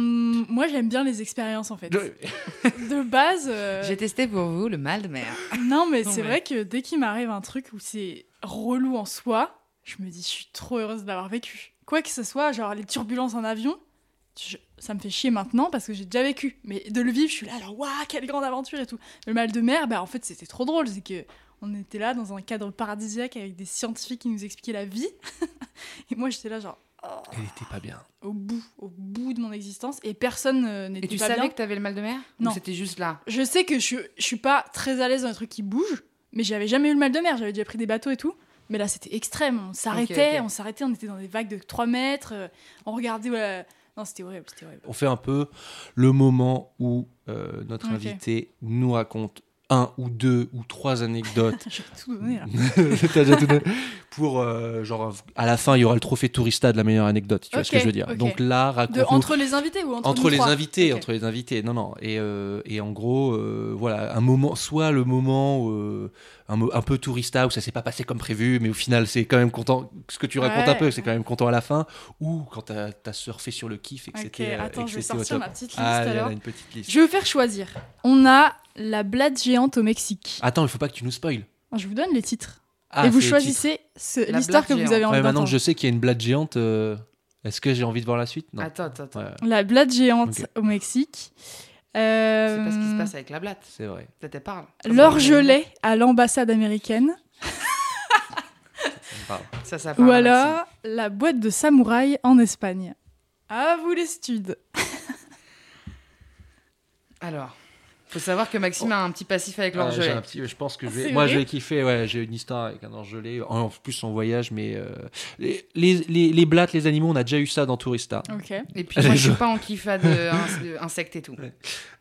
moi j'aime bien les expériences en fait. Je- (laughs) De base, euh, J'ai testé pour vous le mal de mer. non mais c'est vrai que dès qu'il m'arrive un truc où c'est relou en soi, je me dis je suis trop heureuse d'avoir vécu. Quoi que ce soit, genre les turbulences en avion, je- ça me fait chier maintenant parce que j'ai déjà vécu. Mais de le vivre, je suis là, alors waouh, quelle grande aventure et tout. Le mal de mer, bah en fait c'était trop drôle, c'est que on était là dans un cadre paradisiaque avec des scientifiques qui nous expliquaient la vie. (laughs) et moi j'étais là genre Elle était pas bien. au bout, au bout de mon existence et personne euh, Et n'était tu pas savais bien. que t'avais le mal de mer Non. c'était juste là Je sais que je, je suis pas très à l'aise dans les trucs qui bougent, mais j'avais jamais eu le mal de mer, j'avais déjà pris des bateaux et tout. Mais là, c'était extrême. On s'arrêtait, on s'arrêtait, on était dans des vagues de 3 mètres, euh, on regardait. Non, c'était horrible, c'était horrible. On fait un peu le moment où euh, notre invité nous raconte un ou deux ou trois anecdotes (laughs) J'ai tout donné là. (laughs) T'as déjà tout donné. Pour, euh, genre, à la fin, il y aura le trophée Tourista de la meilleure anecdote. Tu vois ce que je veux dire. Donc là, De, raconte entre les invités ou entre, les trois invités, entre les invités. Non, non. Et, euh, et en gros, euh, voilà, un moment, soit le moment, un, peu tourista où ça s'est pas passé comme prévu, mais au final c'est quand même content. Ce que tu racontes un peu, c'est quand même content à la fin. Ou quand t'as as surfé sur le kiff et que c'était. attends, que je vais sortir ma petite liste Ah, une petite. Je vais faire choisir. On a la blade géante au Mexique. Attends, il faut pas que tu nous spoil. Je vous donne les titres. Ah, et vous c'est choisissez l'histoire que vous avez envie Ouais, maintenant que je sais qu'il y a une blade géante, euh, est-ce que j'ai envie de voir la suite? Non. Attends, attends, attends. Ouais, La blade géante au Mexique. C'est Euh, pas ce qui se passe avec la blatte. c'est vrai. Peut-être elle parle. L'orgelet à l'ambassade américaine. Ça. Ça, ça parle. Ou alors la boîte de samouraï en Espagne. À vous les studs. Alors, faut savoir que Maxime a un petit passif avec Ouais, j'ai un petit- je pense que je vais. Moi, vais kiffer. Ouais, j'ai une histoire avec un orgelé. En en plus, en voyage, mais euh, les, les, les, les blattes, les animaux, on a déjà eu ça dans Tourista. Ok. Et puis moi, je suis (laughs) pas en kiffa de ins- de insectes et tout.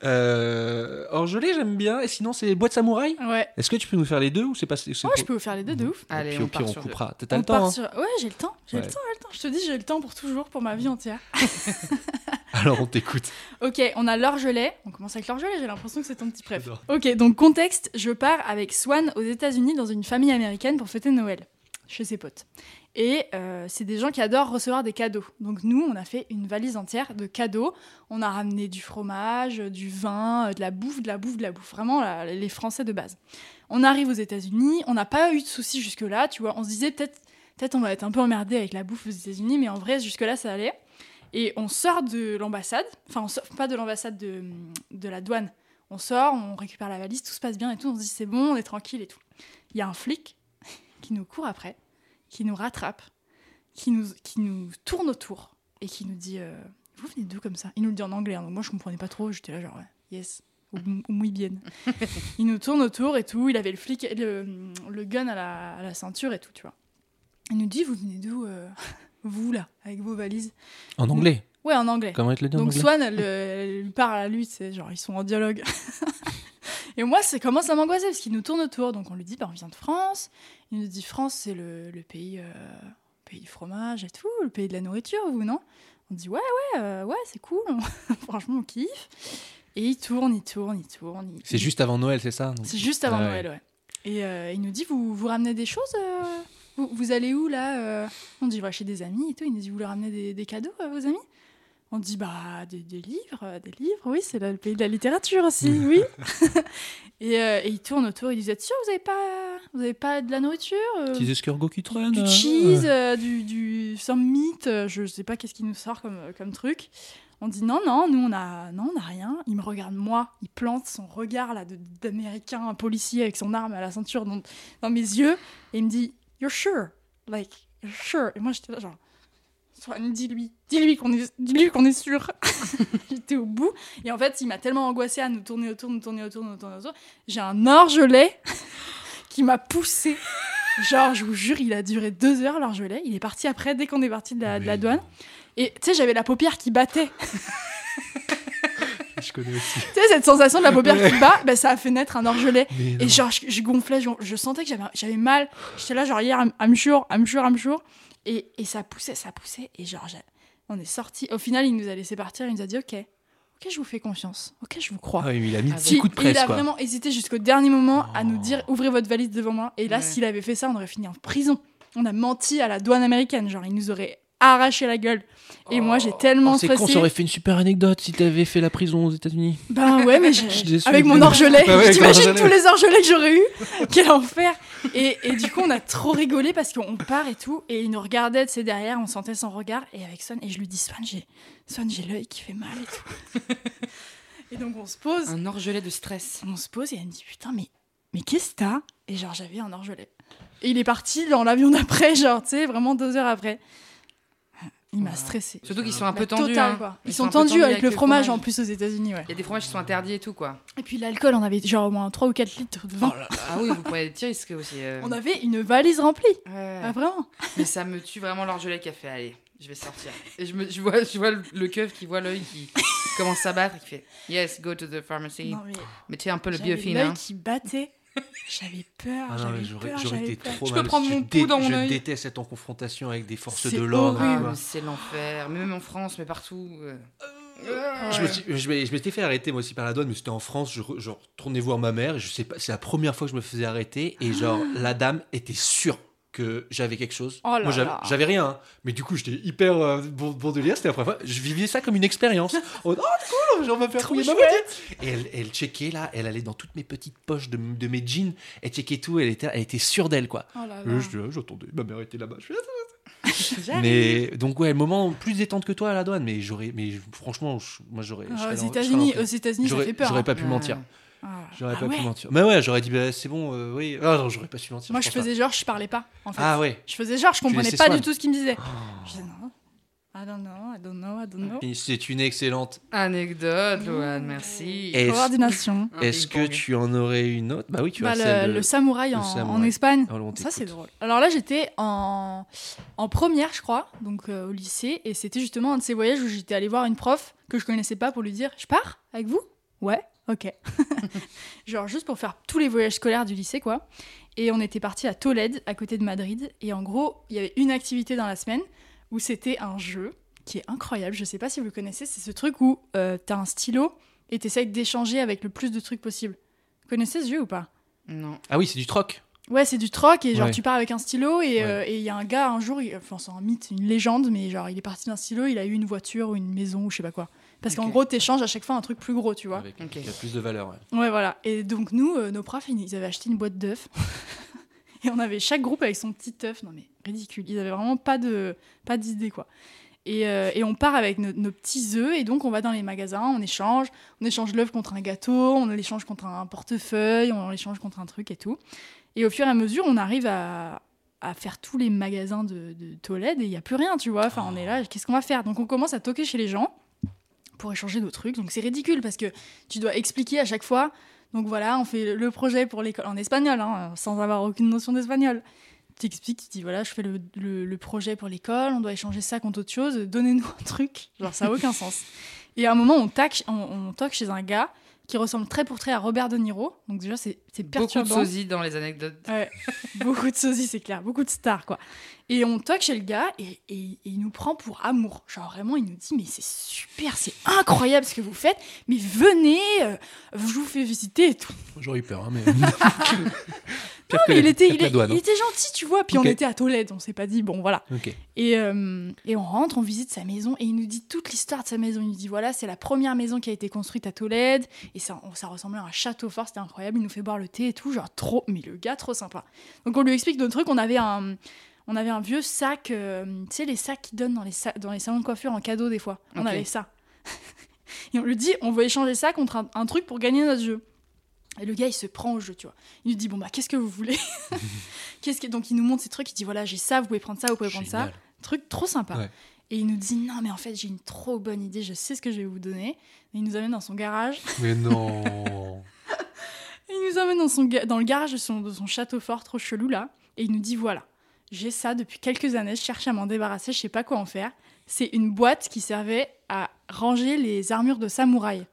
Euh, orgelé, j'aime bien. Et sinon, c'est boîte samouraï. Ouais. Est-ce que tu peux nous faire les deux ou c'est pas pour- je peux vous faire les deux de ouf. Allez, puis, au on pire, part on sur coupera. T'as le temps. hein sur- Ouais, j'ai le temps. J'ai Ouais. le temps, j'ai le temps. Je te dis, j'ai le temps pour toujours, pour ma vie entière. (laughs) Alors, on t'écoute. (laughs) Ok, on a l'orgelet. On commence avec l'orgelet, j'ai l'impression que c'est ton petit préf. Ok, donc contexte, je pars avec Swan aux États-Unis dans une famille américaine pour fêter Noël chez ses potes. Et euh, c'est des gens qui adorent recevoir des cadeaux. Donc nous, on a fait une valise entière de cadeaux. On a ramené du fromage, du vin, euh, de la bouffe, de la bouffe, de la bouffe. Vraiment la- les Français de base. On arrive aux États-Unis, on n'a pas eu de soucis jusque-là, tu vois. On se disait peut-être peut-être on va être un peu emmerdé avec la bouffe aux États-Unis, mais en vrai, jusque-là, ça allait. Et on sort de l'ambassade, enfin, on sort pas de l'ambassade de, de la douane. On sort, on récupère la valise, tout se passe bien et tout. On se dit c'est bon, on est tranquille et tout. Il y a un flic (laughs) qui nous court après, qui nous rattrape, qui nous, qui nous tourne autour et qui nous dit euh, Vous venez d'où comme ça? Il nous le dit en anglais, hein, donc moi je comprenais pas trop. J'étais là, genre, ouais, yes, ou, ou muy bien. (laughs) il nous tourne autour et tout. Il avait le flic, le, le gun à la, à la ceinture et tout, tu vois. Il nous dit Vous venez d'où euh, (laughs) Vous là, avec vos valises? En anglais. Ouais, en anglais. Comment il te le dit en Donc anglais Swan, lui parle à lui, c'est genre ils sont en dialogue. (laughs) et moi, ça commence à m'angoisser parce qu'il nous tourne autour. Donc on lui dit, bah, on vient de France. Il nous dit, France, c'est le, le pays, euh, pays du fromage et tout, le pays de la nourriture, vous, non? On dit, ouais, ouais, euh, ouais, c'est cool. (laughs) Franchement, on kiffe. Et il tourne, il tourne, il tourne. il- C'est juste avant Noël, c'est ça c'est juste avant Ah. Noël, ouais. Et euh, il nous dit, vous, vous ramenez des choses euh, vous, vous allez où, là On dit, va chez des amis et tout. Il nous dit, vous voulez ramener des, des cadeaux à vos amis? On dit, bah, des, des livres, euh, des livres, oui, c'est le pays de la littérature aussi, (laughs) oui. (laughs) et, euh, et il tourne autour, il dit, vous êtes sûr, vous n'avez pas, vous avez pas de la nourriture euh, Petits escargots qui traînent. du euh, cheese, euh, du, du some meat, euh, je sais pas qu'est-ce qu'il nous sort comme, comme truc. On dit non, non, nous on a, non, on a rien. Il me regarde moi, il plante son regard là d'américain policier avec son arme à la ceinture dans, dans mes yeux et il me dit You're sure, like you're sure. Et moi j'étais là genre Swan, dis-lui, dis-lui qu'on est, dis-lui qu'on est sûr. (laughs) J'étais au bout et en fait il m'a tellement angoissé à nous tourner autour, nous tourner autour, nous tourner autour. J'ai un orgelet (laughs) qui m'a poussé. Genre, je vous jure, il a duré deux heures l'orgelet. Il est parti après, dès qu'on est parti de la, de la Oui. douane. Et tu sais, j'avais la paupière qui battait. (laughs) Je connais aussi. Tu sais, cette sensation de la paupière qui bat, ben, ça a fait naître un orgelet. Et genre, je, je gonflais, je, je sentais que j'avais, mal. J'étais là, genre, hier, I'm, I'm sure, I'm sure, I'm sure. Et, et ça poussait, ça poussait. Et genre, on est sorti. Au final, il nous a laissé partir. Il nous a dit, OK, OK, je vous fais confiance. OK, je vous crois. Ah oui, il a mis Ah, 10 coups de Et il presse, a quoi. vraiment hésité jusqu'au dernier moment à nous Oh. dire ouvrez votre valise devant moi. Et là, Ouais. s'il avait fait ça, on aurait fini en prison. On a menti à la douane américaine. Genre, il nous aurait arraché la gueule. Et moi, j'ai tellement Oh, c'est con, stressé. ça aurait fait une super anecdote si t'avais fait la prison aux États-Unis. Ben ouais, mais (laughs) avec mon orgelet, Ah ouais, t'imagines tous les orgelets que j'aurais eu Quel enfer et, et du coup, on a trop rigolé parce qu'on part et tout, et il nous regardait de ses derrière, on sentait son regard, et avec Swan, et je lui dis Swan, j'ai Swan, j'ai l'œil qui fait mal et tout. (laughs) et donc on se pose, Un orgelet de stress. on se pose, et elle me dit putain, mais mais qu'est-ce que t'as? Et genre j'avais un orgelet. Et il est parti dans l'avion d'après, genre tu sais, vraiment deux heures après. Il m'a stressé. Surtout qu'ils sont un peu tendus. totale, hein. quoi. Ils, Ils sont, tendus avec, le fromage, en plus aux États-Unis, ouais. Il y a des fromages qui sont interdits et tout, quoi. Et puis l'alcool, on avait genre au moins 3 ou 4 litres de vin. Ah oui, vous prenez des petits risques aussi. euh. On avait une valise remplie. Ouais. Ah, vraiment Mais ça me tue vraiment l'orgelet qui a fait allez, je vais sortir. Et je, me, je vois, je vois le, le keuf qui voit l'œil qui commence à battre et qui fait Yes, go to the pharmacy. Non, mais sais, un peu le j'avais biofilm. l'œil Hein. qui battait. J'avais peur, Ah non, j'avais mais j'aurais peur, j'aurais été peur. trop Je mal. peux prendre mon pouls dans mon Je déteste être en confrontation avec des forces C'est de l'ordre. horrible. Ah, c'est l'enfer. Même en France, mais partout. euh. Je me suis- je m'ai- je m'étais fait arrêter moi aussi par la douane, mais c'était en France. Je, je retournais voir ma mère. Je sais pas, c'est la première fois que je me faisais arrêter. Et genre, la dame était sûre que j'avais quelque chose. Oh là moi, j'avais, rien. hein. Mais du coup, j'étais hyper euh, bon, bon délire. C'était la première fois. Je vivais ça comme une expérience. (laughs) oh, cool, genre, on va faire Trop fouiller ma chouette. Et elle, elle checkait là. Elle allait dans toutes mes petites poches de, de mes jeans. Elle checkait tout. Elle était, elle était sûre d'elle, quoi. Oh là Et là. je, j'attendais. Ma mère était là-bas. Je fais, (laughs) J'arrive. mais donc ouais, le moment plus détente que toi à la douane, mais j'aurais, mais franchement, je- moi j'aurais. je Ah, serais aux dans- je serais États-Unis, aux États-Unis, ça J'aurais fait peur. j'aurais hein. pas pu mentir. Ah. J'aurais Ah pas ouais. pu mentir. Mais ouais, j'aurais dit bah, c'est bon, euh, oui. Ah non, j'aurais pas su mentir. Moi, je faisais genre, je parlais pas. En fait. Ah ouais. Je faisais genre, je comprenais pas Swan. du tout ce qu'il me disait. Oh. Je disais non. I don't know, I don't know, I don't know. C'est une excellente. Anecdote, Loane, merci. Est-ce- Coordination. Est-ce que tu en aurais une autre? Bah oui, tu Bah, as le, celle de. le samouraï, le en, samouraï. en Espagne. On Ça, c'est drôle. Alors là, j'étais en, en première, je crois, donc euh, au lycée, et c'était justement un de ces voyages où j'étais allée voir une prof que je connaissais pas pour lui dire Je pars avec vous? Ouais, ok. (laughs) Genre juste pour faire tous les voyages scolaires du lycée, quoi. Et on était parti à Tolède, à côté de Madrid, et en gros, il y avait une activité dans la semaine où c'était un jeu qui est incroyable. Je sais pas si vous le connaissez, c'est ce truc où euh, t'as un stylo et t'essayes d'échanger avec le plus de trucs possible. Vous connaissez ce jeu ou pas? Non. Ah oui, c'est du troc. Ouais, c'est du troc et genre Ouais. tu pars avec un stylo et Ouais. euh, et il y a un gars un jour, il- enfin c'est un mythe, une légende, mais genre il est parti d'un stylo, il a eu une voiture ou une maison ou je sais pas quoi. Parce qu'en gros t'échanges à chaque fois un truc plus gros, tu vois. Avec Ok. qui a plus de valeur. ouais. Ouais voilà. Et donc nous, euh, nos profs, ils, avaient acheté une boîte d'œufs (laughs) et on avait chaque groupe avec son petit œuf. Non mais ridicule. Ils avaient vraiment pas de pas d'idée quoi. Et, euh, et on part avec nos, nos petits œufs et donc on va dans les magasins, on échange, on échange l'œuf contre un gâteau, on l'échange contre un portefeuille, on l'échange contre un truc et tout. Et au fur et à mesure, on arrive à, à faire tous les magasins de, de Tolède et il n'y a plus rien, tu vois. Enfin, on est là, qu'est-ce qu'on va faire? Donc on commence à toquer chez les gens pour échanger nos trucs. Donc c'est ridicule parce que tu dois expliquer à chaque fois. Donc voilà, on fait le projet pour l'école en espagnol, hein, sans avoir aucune notion d'espagnol. Tu expliques, tu dis voilà, je fais le, le- le projet pour l'école, on doit échanger ça contre autre chose, donnez-nous un truc. Genre ça n'a aucun (laughs) sens. Et à un moment, on, tac, on, on toque chez un gars qui ressemble très pour trait à Robert De Niro. Donc déjà, c'est c'est Beaucoup de perturbant. sosie dans les anecdotes. Ouais, (laughs) beaucoup de sosie, c'est clair, beaucoup de stars, quoi. Et on toque chez le gars et, et- et il nous prend pour amour. Genre vraiment, il nous dit, mais c'est super, c'est incroyable ce que vous faites, mais venez, euh, je vous fais visiter et tout. J'aurais eu peur, hein, mais. (laughs) Non, (laughs) mais il était, il, la est- douane. il était gentil, tu vois. Puis on était à Tolède, on s'est pas dit, bon voilà. hein. Et, euh, et on rentre, on visite sa maison et il nous dit toute l'histoire de sa maison. Il nous dit voilà, c'est la première maison qui a été construite à Tolède et ça, ça ressemblait à un château fort, c'était incroyable. Il nous fait boire le thé et tout, genre trop, mais le gars trop sympa. Donc on lui explique notre truc. On avait un, on avait un vieux sac, euh, tu sais, les sacs qu'ils donnent dans les, dans les salons de coiffure en cadeau des fois. On avait ça. (laughs) et on lui dit on veut échanger ça contre un, un truc pour gagner notre jeu. Et le gars, il se prend au jeu, tu vois. Il nous dit, bon, bah, qu'est-ce que vous voulez? (laughs) Qu'est-ce que... Donc, il nous montre ces trucs, il dit, voilà, j'ai ça, vous pouvez prendre ça, vous pouvez prendre ça. Truc trop sympa. Ouais. Et il nous dit, non, mais en fait, j'ai une trop bonne idée, je sais ce que je vais vous donner. Et il nous amène dans son garage. (laughs) Mais non. Il nous amène dans, son dans le garage de son, de son château fort, trop chelou, là. Et il nous dit, voilà, j'ai ça depuis quelques années, je cherche à m'en débarrasser, je sais pas quoi en faire. C'est une boîte qui servait à ranger les armures de samouraï.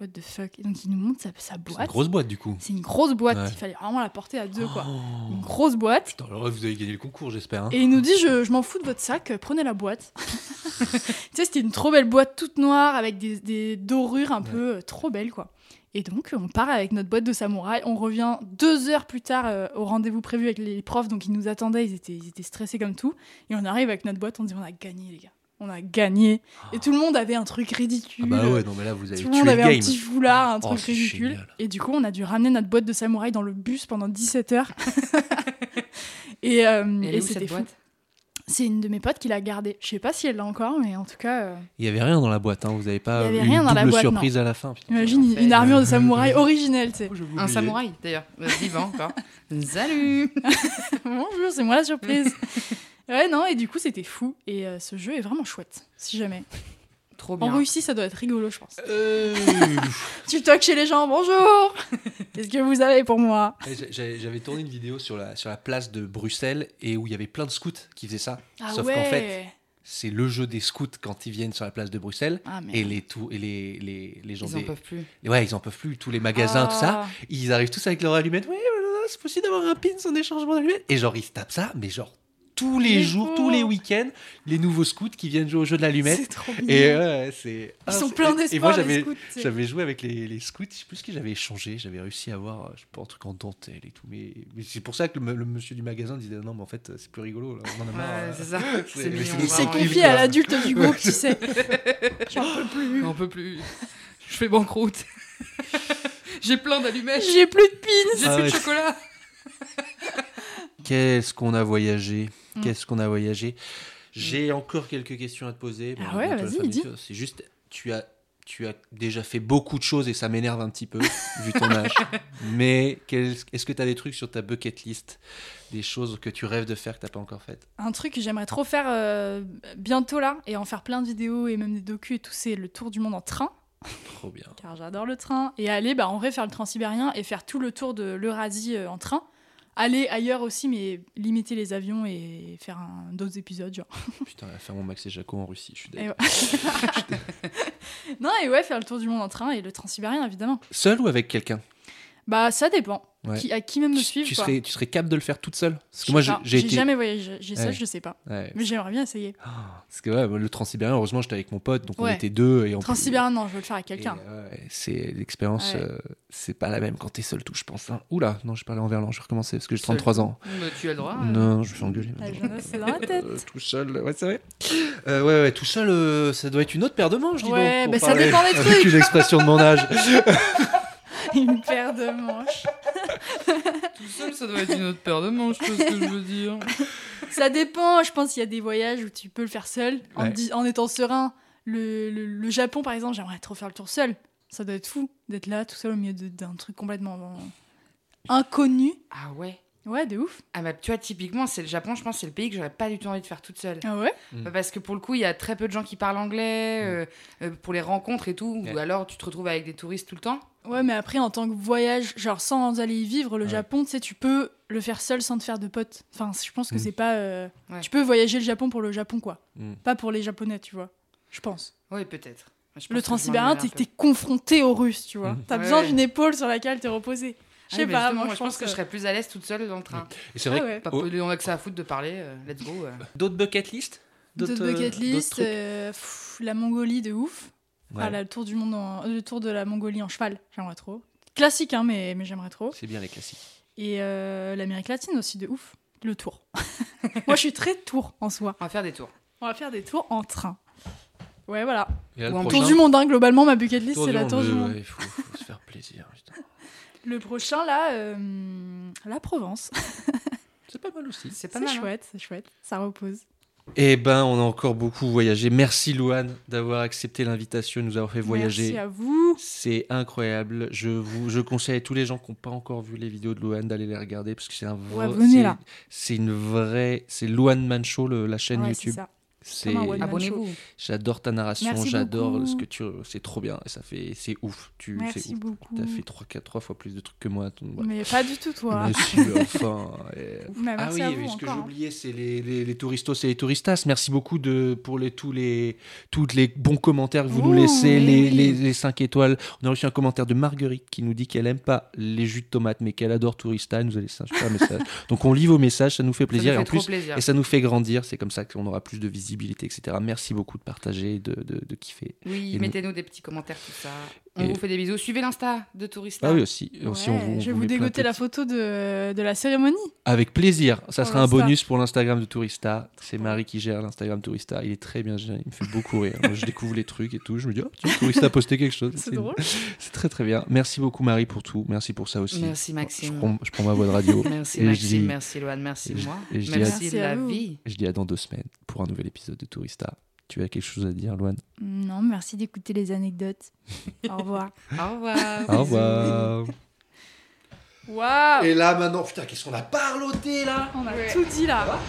What the fuck? Et donc, il nous montre sa, sa C'est une boîte. grosse boîte du coup. C'est une grosse boîte, Ouais. il fallait vraiment la porter à deux, quoi. Oh. Une grosse boîte. Putain, alors vous avez gagné le concours, j'espère. hein. Et il nous dit Je, je m'en fous de votre sac, euh, prenez la boîte. (laughs) tu sais, c'était une trop belle boîte toute noire avec des, des dorures un peu euh, trop belles, quoi. Et donc, on part avec notre boîte de samouraï. On revient deux heures plus tard euh, au rendez-vous prévu avec les profs, donc ils nous attendaient, ils étaient, ils étaient stressés comme tout. Et on arrive avec notre boîte, on dit On a gagné, les gars. On a gagné. Et tout le monde avait un truc Ah ridicule. bah ouais, non mais là vous avez Tout le monde le avait game. un petit foulard, un Oh, truc ridicule. génial. Et du coup, on a dû ramener notre boîte de samouraï dans le bus pendant 17 heures. (laughs) et euh, Et et c'était fou. boîte? C'est une de mes potes qui l'a gardée. Je sais pas si elle l'a encore, mais en tout cas, euh, Il y avait rien dans la boîte, hein. vous avez pas Il y avait eu rien une dans la double boîte, surprise à la fin. putain. imagine une, une armure de euh, samouraï (laughs) originelle, tu sais. Oh, Un samouraï, d'ailleurs. Vivant encore. (laughs) Salut (laughs) Bonjour, c'est moi la surprise. ouais, non, et du coup, c'était fou. Et euh, ce jeu est vraiment chouette, si jamais. Trop En. Russie, ça doit être rigolo, je pense. Euh, (laughs) Tu toques chez les gens, bonjour Qu'est-ce que vous avez pour moi? J'ai- J'avais tourné une vidéo sur la, sur la place de Bruxelles et où il y avait plein de scouts qui faisaient ça. Ah Sauf ouais qu'en fait, c'est le jeu des scouts quand ils viennent sur la place de Bruxelles. Ah. Et les, tout, et les, les, les gens Ils en des- peuvent plus. Ouais, ils en peuvent plus. Tous les magasins, tout ça. Ah. Ils arrivent tous avec leur allumette. Oui, voilà, c'est possible d'avoir un pins en échange d'allumettes. Et genre, ils se tapent ça, mais genre tous les, Les jours, tous les week-ends, les nouveaux scouts qui viennent jouer au jeu de l'allumette. C'est trop mignon. Et c'est. Ils ah, sont pleins et- Et moi, d'espoir, les j'avais. J'avais joué avec les, les scouts, je sais plus ce que j'avais échangé, j'avais réussi à avoir, je sais pas, un truc en dentelle et tout. Mais, mais c'est pour ça que le, le monsieur du magasin disait non, mais en fait, c'est plus rigolo. Là, on en a marre, Ouais, c'est ça. (laughs) c'est- C'est mais mignon. c'est- Il s'est confié à l'adulte du groupe, tu sais. (laughs) J'en peux plus. J'en peux plus. Je fais banqueroute. (laughs) J'ai plein d'allumettes. J'ai plus de pins. J'ai Ah plus ouais. de chocolat. Qu'est-ce qu'on a voyagé? Mm. Qu'est-ce qu'on a voyagé J'ai encore quelques questions à te poser. Ah ouais, vas-y, dis. C'est juste, tu as, tu as déjà fait beaucoup de choses et ça m'énerve un petit peu, (laughs) vu ton âge. Mais est-ce que tu as des trucs sur ta bucket list Des choses que tu rêves de faire que tu n'as pas encore faites? Un truc que j'aimerais trop faire euh, bientôt là, et en faire plein de vidéos et même des docus et tout, c'est le tour du monde en train. Trop bien. car j'adore le train. Et aller, bah, en vrai, faire le transsibérien et faire tout le tour de l'Eurasie euh, en train. Aller ailleurs aussi, mais limiter les avions et faire un- d'autres épisodes, genre. (laughs) Putain, faire mon Max et Jaco en Russie, je suis d'accord. ouais. (laughs) non, et ouais, faire le tour du monde en train et le transsibérien, évidemment. Seul ou avec quelqu'un? Bah, ça dépend. Ouais. Qui, à qui même me tu, suivre, tu quoi. serais, tu serais capable de le faire toute seule Parce que moi, j'ai été. jamais voyagé. J'ai ça, je sais pas. Ouais. Mais j'aimerais bien essayer. Ah, Parce que le transsibérien, heureusement, j'étais avec mon pote, donc on était deux. Et en plus- Transsibérien, non, je veux le faire avec quelqu'un. Ouais, c'est l'expérience, Ouais. euh, c'est pas la même quand t'es seul tout, je pense. hein. Oula, non, j'ai parlé en verlan, je vais recommencer parce que j'ai Seul. 33 ans. Mais tu as le droit. euh. Non, je vais engueuler. La maintenant. jeunesse, c'est dans la (laughs) tête. Euh, tout seul, ouais, c'est vrai. Euh, ouais, ouais, tout seul, euh, ça doit être une autre paire de manches, dis Ouais, donc. bah, ça dépend des (laughs) Avec trucs. une expression de mon âge. (laughs) (laughs) Une paire de manches. (laughs) Tout seul, ça doit être une autre paire de manches, tu vois ce que je veux dire. (laughs) Ça dépend, je pense qu'il y a des voyages où tu peux le faire seul, en, Ouais. di- en étant serein. Le, le- le Japon, par exemple, j'aimerais trop faire le tour seul. Ça doit être fou d'être là, tout seul, au milieu d'un truc complètement euh, inconnu. Ah ouais. Ouais, de ouf. Ah bah tu vois, typiquement, c'est le Japon, je pense, c'est le pays que j'aurais pas du tout envie de faire toute seule. Ah ouais? Mm. Parce que pour le coup, il y a très peu de gens qui parlent anglais, euh, euh, pour les rencontres et tout, Ouais. ou alors tu te retrouves avec des touristes tout le temps. Ouais, mais après, en tant que voyage, genre sans aller y vivre, le Ouais. Japon, tu sais, tu peux le faire seul sans te faire de potes. Enfin, je pense que Mm. c'est pas. euh, Ouais. Tu peux voyager le Japon pour le Japon, quoi. Mm. Pas pour les Japonais, tu vois. Je pense. Oui, peut-être. Le transsibérien, t'es confronté aux Russes, tu vois. T'as Ouais. besoin d'une épaule sur laquelle t'es reposé. Je Ah sais pas, moi, je pense que je serais plus à l'aise toute seule dans le train. Et c'est vrai Ah que ouais. Pas oh, on a que ça à foutre de parler, euh, let's go. euh. d'autres bucket list? D'autres euh, bucket list, euh, pff, la Mongolie de ouf. Ouais, Ah, là, le tour du monde, en- le tour de la Mongolie en cheval, j'aimerais trop. Classique, hein, mais, mais j'aimerais trop. C'est bien les classiques. Et euh, l'Amérique latine aussi de ouf. Le tour. (laughs) Moi, je suis très tour en soi. On va faire des tours. On va faire des tours en train. Ouais, voilà. Ou en Tour du monde, hein, globalement, ma bucket list, Tour c'est la tour du monde. ouais, Il faut, faut se faire plaisir. Le prochain, là, euh, la Provence. (laughs) C'est pas mal aussi. C'est pas mal. hein. chouette, c'est chouette. Ça repose. Eh ben, on a encore beaucoup voyagé. Merci Louane d'avoir accepté l'invitation, de nous avoir fait voyager. Merci à vous. C'est incroyable. Je vous, je conseille à tous les gens qui n'ont pas encore vu les vidéos de Louane d'aller les regarder parce que c'est un vrai. Ouais, venez c'est- là. C'est une vraie. C'est Louane Mancho, le- la chaîne Ouais, c'est YouTube. ça. C'est. Abonnez-vous. J'adore ta narration. J'adore ce que tu. C'est trop bien. Et ça fait. C'est ouf. Tu. Merci ouf. beaucoup. T'as fait trois, quatre, trois fois plus de trucs que moi. voilà. Mais pas du tout, toi. Mais si, mais enfin. et- (laughs) Mais ah merci oui, mais ce que hein. oublié, c'est les, les, les touristos et les touristas. Merci beaucoup de, pour les, tous les, toutes les bons commentaires que vous nous laissez, oui, les, les, les 5 étoiles. On a reçu un commentaire de Marguerite qui nous dit qu'elle aime pas les jus de tomates, mais qu'elle adore Tourista. Elle nous a laissé un super message. (laughs) Donc on lit vos messages, ça nous fait Ça plaisir. nous et fait en trop plus, plaisir. et ça nous fait grandir. C'est comme ça qu'on aura plus de visibilité, etc. Merci beaucoup de partager, de, de, de kiffer. Oui, Et mettez-nous des petits commentaires, tout ça. On Et- vous fait des bisous. Suivez l'Insta de Tourista. Ah oui, aussi. aussi on Ouais, vous, on je vais vous dégoter la photo de, de la cérémonie. Avec plaisir. Ça Pour sera un bonus pour l'Instagram de Tourista. C'est Marie qui gère l'Instagram Tourista. Il est très bien géré. Il me fait beaucoup rire. Moi, je découvre les trucs et tout. Je me dis, oh, Tourista a posté quelque chose. (laughs) C'est drôle. C'est très très bien. Merci beaucoup Marie pour tout. Merci pour ça aussi. Merci Je Maxime. prends, je prends ma voix de radio. (laughs) Merci Et je Maxime, dis- merci Loane, merci moi. et je à- merci la vie. Je dis à dans deux semaines pour un nouvel épisode de Tourista. Tu as quelque chose à dire, Loane Non, merci d'écouter les anecdotes. Au revoir. (laughs) Au revoir. Au revoir. Waouh Et là maintenant, putain, qu'est-ce qu'on a parloté là? On a tout dit là.